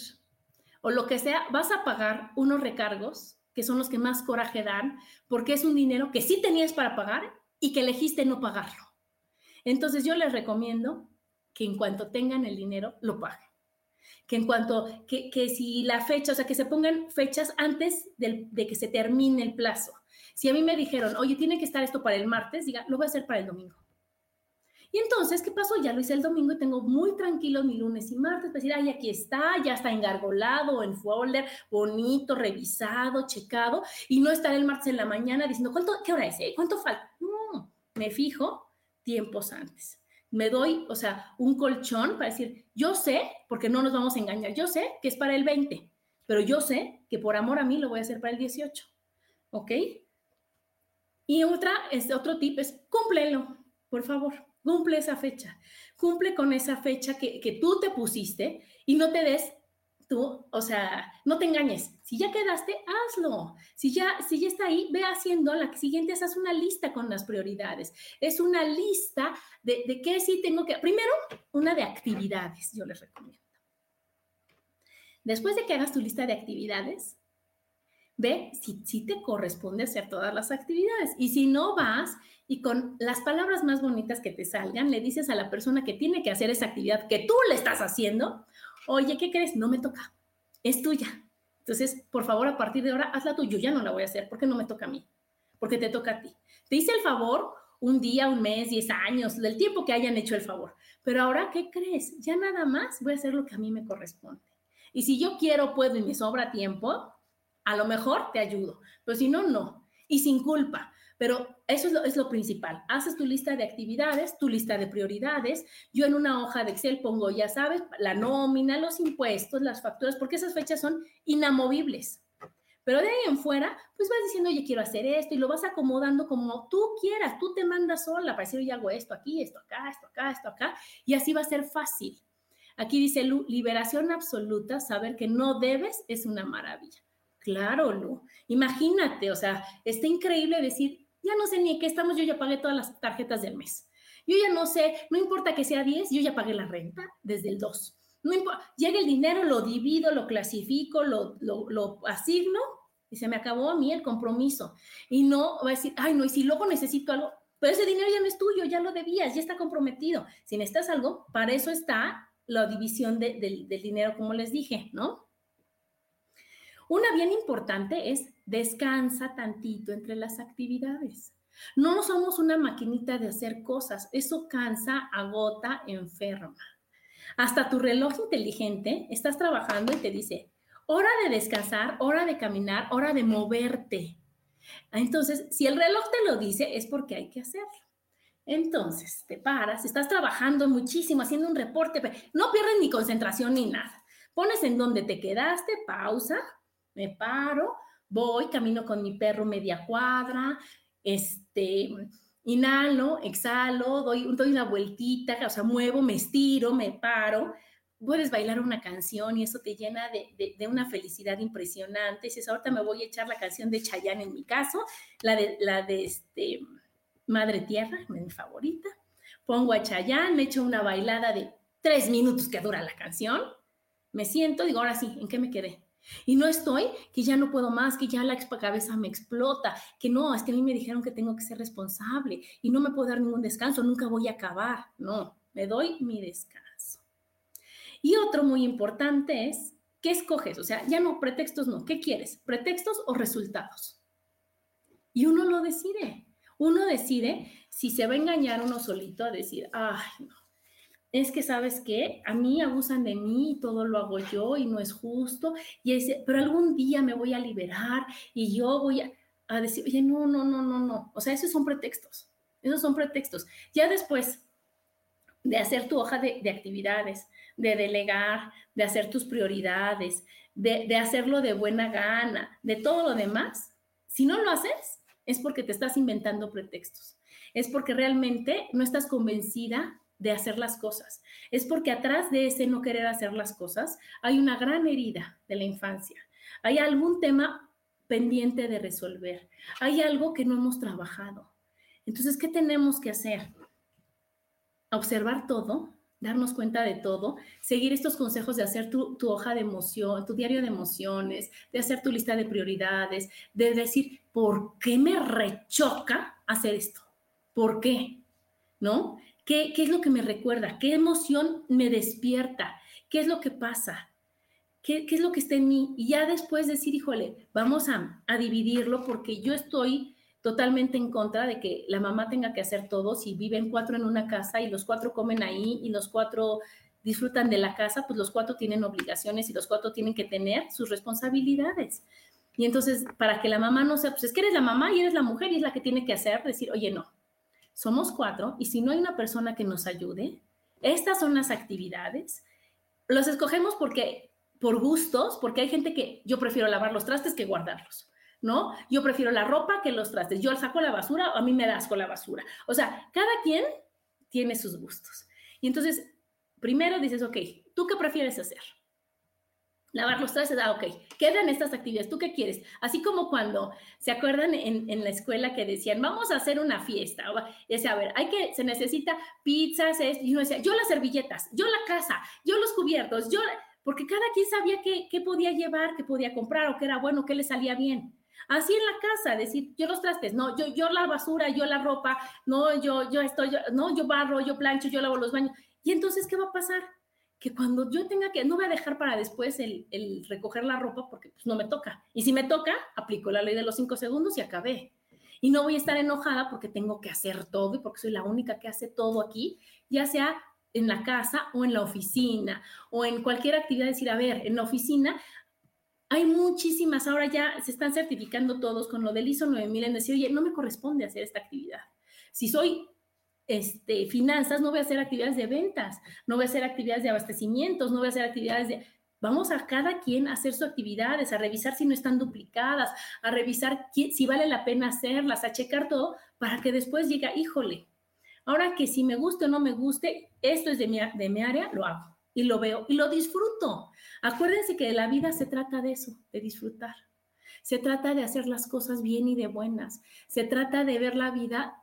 [SPEAKER 1] o lo que sea, vas a pagar unos recargos que son los que más coraje dan, porque es un dinero que sí tenías para pagar y que elegiste no pagarlo. Entonces yo les recomiendo que en cuanto tengan el dinero, lo paguen. Que en cuanto, que, que si la fecha, o sea, que se pongan fechas antes de que se termine el plazo. Si a mí me dijeron, oye, tiene que estar esto para el martes, diga, lo voy a hacer para el domingo. Y entonces, ¿qué pasó? Ya lo hice el domingo y tengo muy tranquilo mi lunes y martes para decir, ay, aquí está, ya está engargolado, en folder, bonito, revisado, checado, y no estar el martes en la mañana diciendo, ¿cuánto, qué hora es? Eh? ¿Cuánto falta? No, me fijo tiempos antes. Me doy, o sea, un colchón para decir, yo sé, porque no nos vamos a engañar, yo sé que es para el 20, pero yo sé que por amor a mí lo voy a hacer para el 18. ¿Ok? Y otra, este otro tip es, cúmplelo, por favor Cumple esa fecha, cumple con esa fecha que, que tú te pusiste y no te des tú, o sea, no te engañes. Si ya quedaste, hazlo. Si ya, si ya está ahí, ve haciendo la siguiente, haz una lista con las prioridades. Es una lista de, de qué sí tengo que. Primero, una de actividades, yo les recomiendo. Después de que hagas tu lista de actividades, ve si, si te corresponde hacer todas las actividades. Y si no vas y con las palabras más bonitas que te salgan, le dices a la persona que tiene que hacer esa actividad que tú le estás haciendo, oye, ¿qué crees? No me toca, es tuya. Entonces, por favor, a partir de ahora, hazla tú. Yo ya no la voy a hacer porque no me toca a mí, porque te toca a ti. Te hice el favor un día, un mes, diez años, del tiempo que hayan hecho el favor. Pero ahora, ¿qué crees? Ya nada más voy a hacer lo que a mí me corresponde. Y si yo quiero, puedo y me sobra tiempo, a lo mejor te ayudo, pero si no, no. Y sin culpa. Pero eso es lo, es lo, principal. Haces tu lista de actividades, tu lista de prioridades. Yo en una hoja de Excel pongo, ya sabes, la nómina, los impuestos, las facturas, porque esas fechas son inamovibles. Pero de ahí en fuera, pues vas diciendo, oye, quiero hacer esto y lo vas acomodando como tú quieras. Tú te mandas sola para decir, oye, hago esto aquí, esto acá, esto acá, esto acá. Y así va a ser fácil. Aquí dice Lu, liberación absoluta, saber que no debes es una maravilla. Claro, Lu. Imagínate, o sea, está increíble decir, ya no sé ni qué estamos, yo ya pagué todas las tarjetas del mes. Yo ya no sé, no importa que sea 10, yo ya pagué la renta desde el 2. No importa, llega el dinero, lo divido, lo clasifico, lo, lo, lo asigno y se me acabó a mí el compromiso. Y no va a decir, ay, no, y si luego necesito algo, pero ese dinero ya no es tuyo, ya lo debías, ya está comprometido. Si necesitas algo, para eso está la división del dinero, como les dije, ¿no? Una bien importante es descansa tantito entre las actividades. No somos una maquinita de hacer cosas. Eso cansa, agota, enferma. Hasta tu reloj inteligente estás trabajando y te dice, hora de descansar, hora de caminar, hora de moverte. Entonces, si el reloj te lo dice, es porque hay que hacerlo. Entonces, te paras, estás trabajando muchísimo, haciendo un reporte, no pierdes ni concentración ni nada. Pones en donde te quedaste, pausa, me paro, voy, camino con mi perro media cuadra, este, inhalo, exhalo, doy, doy una vueltita, o sea, muevo, me estiro, me paro, puedes bailar una canción y eso te llena de, de, una felicidad impresionante. Dices, ahorita me voy a echar la canción de Chayanne en mi caso, la de, la de este, Madre Tierra, mi favorita. Pongo a Chayanne, me echo una bailada de tres minutos que dura la canción, me siento, digo, ahora sí, ¿en qué me quedé? Y no estoy que ya no puedo más, que ya la cabeza me explota, que no, es que a mí me dijeron que tengo que ser responsable y no me puedo dar ningún descanso, nunca voy a acabar. No, me doy mi descanso. Y otro muy importante es, ¿qué escoges? O sea, ya no, pretextos no, ¿qué quieres? ¿Pretextos o resultados? Y uno lo decide. Uno decide si se va a engañar uno solito a decir, ay, no, es que sabes qué, a mí abusan de mí todo lo hago yo y no es justo, y ese, pero algún día me voy a liberar y yo voy a, decir, oye, no, no, no, no, no, o sea, esos son pretextos, esos son pretextos. Ya después de hacer tu hoja de, actividades, de delegar, de hacer tus prioridades, de, de hacerlo de buena gana, de todo lo demás, si no lo haces, es porque te estás inventando pretextos, es porque realmente no estás convencida de hacer las cosas. Es porque atrás de ese no querer hacer las cosas hay una gran herida de la infancia. Hay algún tema pendiente de resolver. Hay algo que no hemos trabajado. Entonces, ¿qué tenemos que hacer? Observar todo, darnos cuenta de todo, seguir estos consejos de hacer tu, tu, hoja de emoción, tu diario de emociones, de hacer tu lista de prioridades, de decir, ¿por qué me rechoca hacer esto? ¿Por qué? ¿No? ¿Qué, ¿Qué es lo que me recuerda? ¿Qué emoción me despierta? ¿Qué es lo que pasa? ¿Qué, ¿Qué, es lo que está en mí? Y ya después decir, híjole, vamos a, a dividirlo porque yo estoy totalmente en contra de que la mamá tenga que hacer todo. Si viven cuatro en una casa y los cuatro comen ahí y los cuatro disfrutan de la casa, pues los cuatro tienen obligaciones y los cuatro tienen que tener sus responsabilidades. Y entonces, para que la mamá no sea, pues es que eres la mamá y eres la mujer y es la que tiene que hacer, decir, oye, no, somos cuatro y si no hay una persona que nos ayude, estas son las actividades. Los escogemos porque, por gustos, porque hay gente que yo prefiero lavar los trastes que guardarlos. ¿no? Yo prefiero la ropa que los trastes. Yo saco la basura, a mí me das con la basura. O sea, cada quien tiene sus gustos. Y entonces, primero dices, ok, ¿tú qué prefieres hacer? Lavar los trastes, ah, ok, quedan estas actividades, ¿tú qué quieres? Así como cuando, ¿se acuerdan en, la escuela que decían, vamos a hacer una fiesta? Decía, a ver, hay que, se necesita pizzas, y uno decía, yo las servilletas, yo la casa, yo los cubiertos, yo, porque cada quien sabía qué, qué podía llevar, qué podía comprar o qué era bueno, qué le salía bien. Así en la casa, decir, yo los trastes, no, yo, yo la basura, yo la ropa, no, yo, yo estoy, no, yo barro, yo plancho, yo lavo los baños. Y entonces, ¿qué va a pasar? Que cuando yo tenga que, no voy a dejar para después el, recoger la ropa porque pues, no me toca. Y si me toca, aplico la ley de los cinco segundos y acabé. Y no voy a estar enojada porque tengo que hacer todo y porque soy la única que hace todo aquí, ya sea en la casa o en la oficina o en cualquier actividad, decir, a ver, en la oficina hay muchísimas, ahora ya se están certificando todos con lo del ISO 9000 en decir, oye, no me corresponde hacer esta actividad. Si soy este, finanzas, no voy a hacer actividades de ventas, no voy a hacer actividades de abastecimientos, no voy a hacer actividades de... Vamos a cada quien a hacer sus actividades, a revisar si no están duplicadas, a revisar si vale la pena hacerlas, a checar todo para que después diga, híjole, ahora que si me guste o no me guste, esto es de mi, de mi área, lo hago y lo veo y lo disfruto. Acuérdense que la vida se trata de eso, de disfrutar. Se trata de hacer las cosas bien y de buenas. Se trata de ver la vida,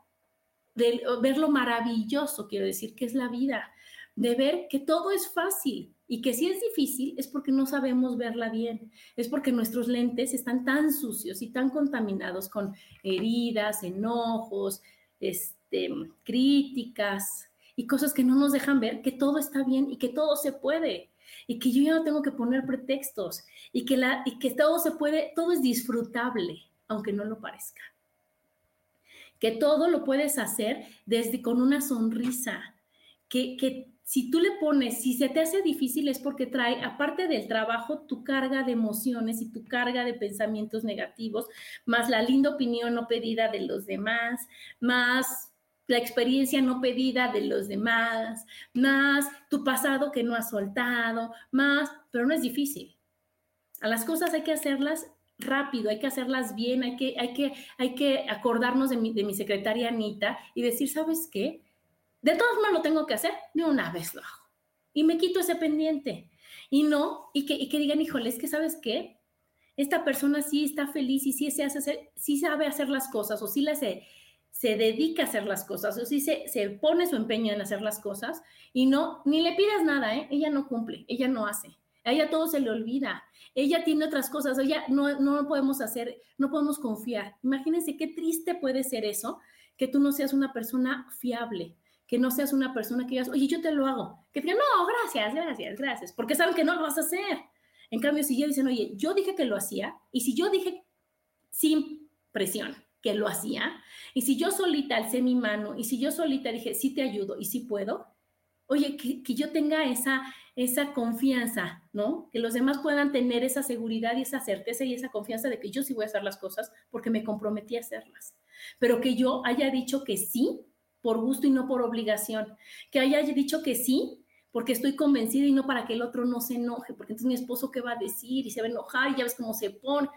[SPEAKER 1] de ver lo maravilloso, quiero decir, que es la vida. De ver que todo es fácil y que si es difícil es porque no sabemos verla bien. Es porque nuestros lentes están tan sucios y tan contaminados con heridas, enojos, este, críticas, y cosas que no nos dejan ver que todo está bien y que todo se puede y que yo ya no tengo que poner pretextos y que, la, y que todo se puede, todo es disfrutable, aunque no lo parezca. Que todo lo puedes hacer desde con una sonrisa, que, que si tú le pones, si se te hace difícil es porque trae, aparte del trabajo, tu carga de emociones y tu carga de pensamientos negativos, más la linda opinión no pedida de los demás, más la experiencia no pedida de los demás, más tu pasado que no has soltado, más, pero no es difícil. A las cosas hay que hacerlas rápido, hay que hacerlas bien, hay que, hay que, hay que acordarnos de mi, de mi secretaria Anita y decir, ¿sabes qué? De todas maneras lo tengo que hacer, de una vez lo hago. Y me quito ese pendiente. Y no, y que, y que digan, híjole, es que sabes qué, esta persona sí está feliz y sí, se hace, sí sabe hacer las cosas o sí las, se dedica a hacer las cosas, o si se, se pone su empeño en hacer las cosas y no, ni le pidas nada, ¿eh? ella no cumple, ella no hace, a ella todo se le olvida, ella tiene otras cosas, ella no, no podemos hacer, no podemos confiar. Imagínense qué triste puede ser eso, que tú no seas una persona fiable, que no seas una persona que digas, oye, yo te lo hago, que digan, no, gracias, gracias, gracias, porque saben que no lo vas a hacer. En cambio, si ya dicen, oye, yo dije que lo hacía, y si yo dije sin presión, que lo hacía. Y si yo solita alcé mi mano y si yo solita dije, sí te ayudo y sí puedo, oye, que, yo tenga esa, esa confianza, ¿no? Que los demás puedan tener esa seguridad y esa certeza y esa confianza de que yo sí voy a hacer las cosas porque me comprometí a hacerlas. Pero que yo haya dicho que sí por gusto y no por obligación. Que haya dicho que sí porque estoy convencida y no para que el otro no se enoje, porque entonces mi esposo qué va a decir y se va a enojar y ya ves cómo se pone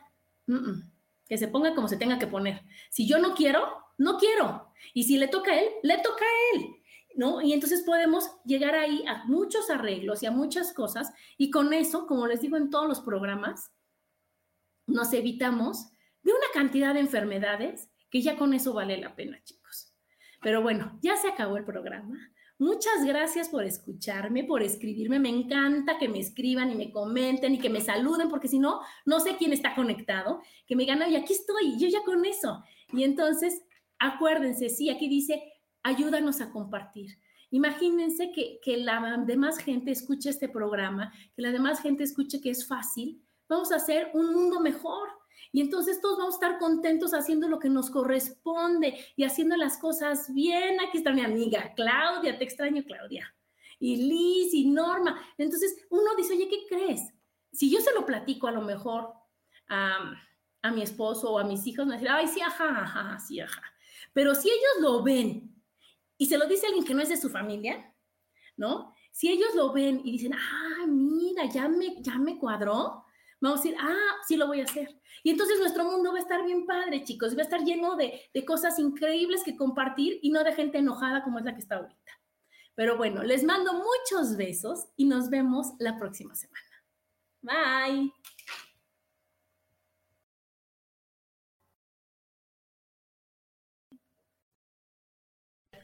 [SPEAKER 1] que se ponga como se tenga que poner. Si yo no quiero, no quiero. Y si le toca a él, le toca a él. ¿No? Y entonces podemos llegar ahí a muchos arreglos y a muchas cosas y con eso, como les digo en todos los programas, nos evitamos de una cantidad de enfermedades que ya con eso vale la pena, chicos. Pero bueno, ya se acabó el programa. Muchas gracias por escucharme, por escribirme. Me encanta que me escriban y me comenten y que me saluden, porque si no, no sé quién está conectado. Que me digan, y aquí estoy, yo ya con eso. Y entonces, Acuérdense, sí, aquí dice, ayúdanos a compartir. Imagínense que, que la demás gente escuche este programa, que la demás gente escuche que es fácil. Vamos a hacer un mundo mejor. Y entonces todos vamos a estar contentos haciendo lo que nos corresponde y haciendo las cosas bien. Aquí está mi amiga Claudia, te extraño Claudia. Y Liz y Norma. Entonces uno dice, oye, ¿qué crees? Si yo se lo platico a lo mejor a, a mi esposo o a mis hijos, me van ay, sí, ajá, ajá, sí, ajá. Pero si ellos lo ven y se lo dice alguien que no es de su familia, ¿no? Si ellos lo ven y dicen, ah, mira, ya me, ya me cuadró, vamos a decir, ah, sí lo voy a hacer. Y entonces nuestro mundo va a estar bien padre, chicos, va a estar lleno de, de cosas increíbles que compartir y no de gente enojada como es la que está ahorita. Pero bueno, les mando muchos besos y nos vemos la próxima semana. Bye.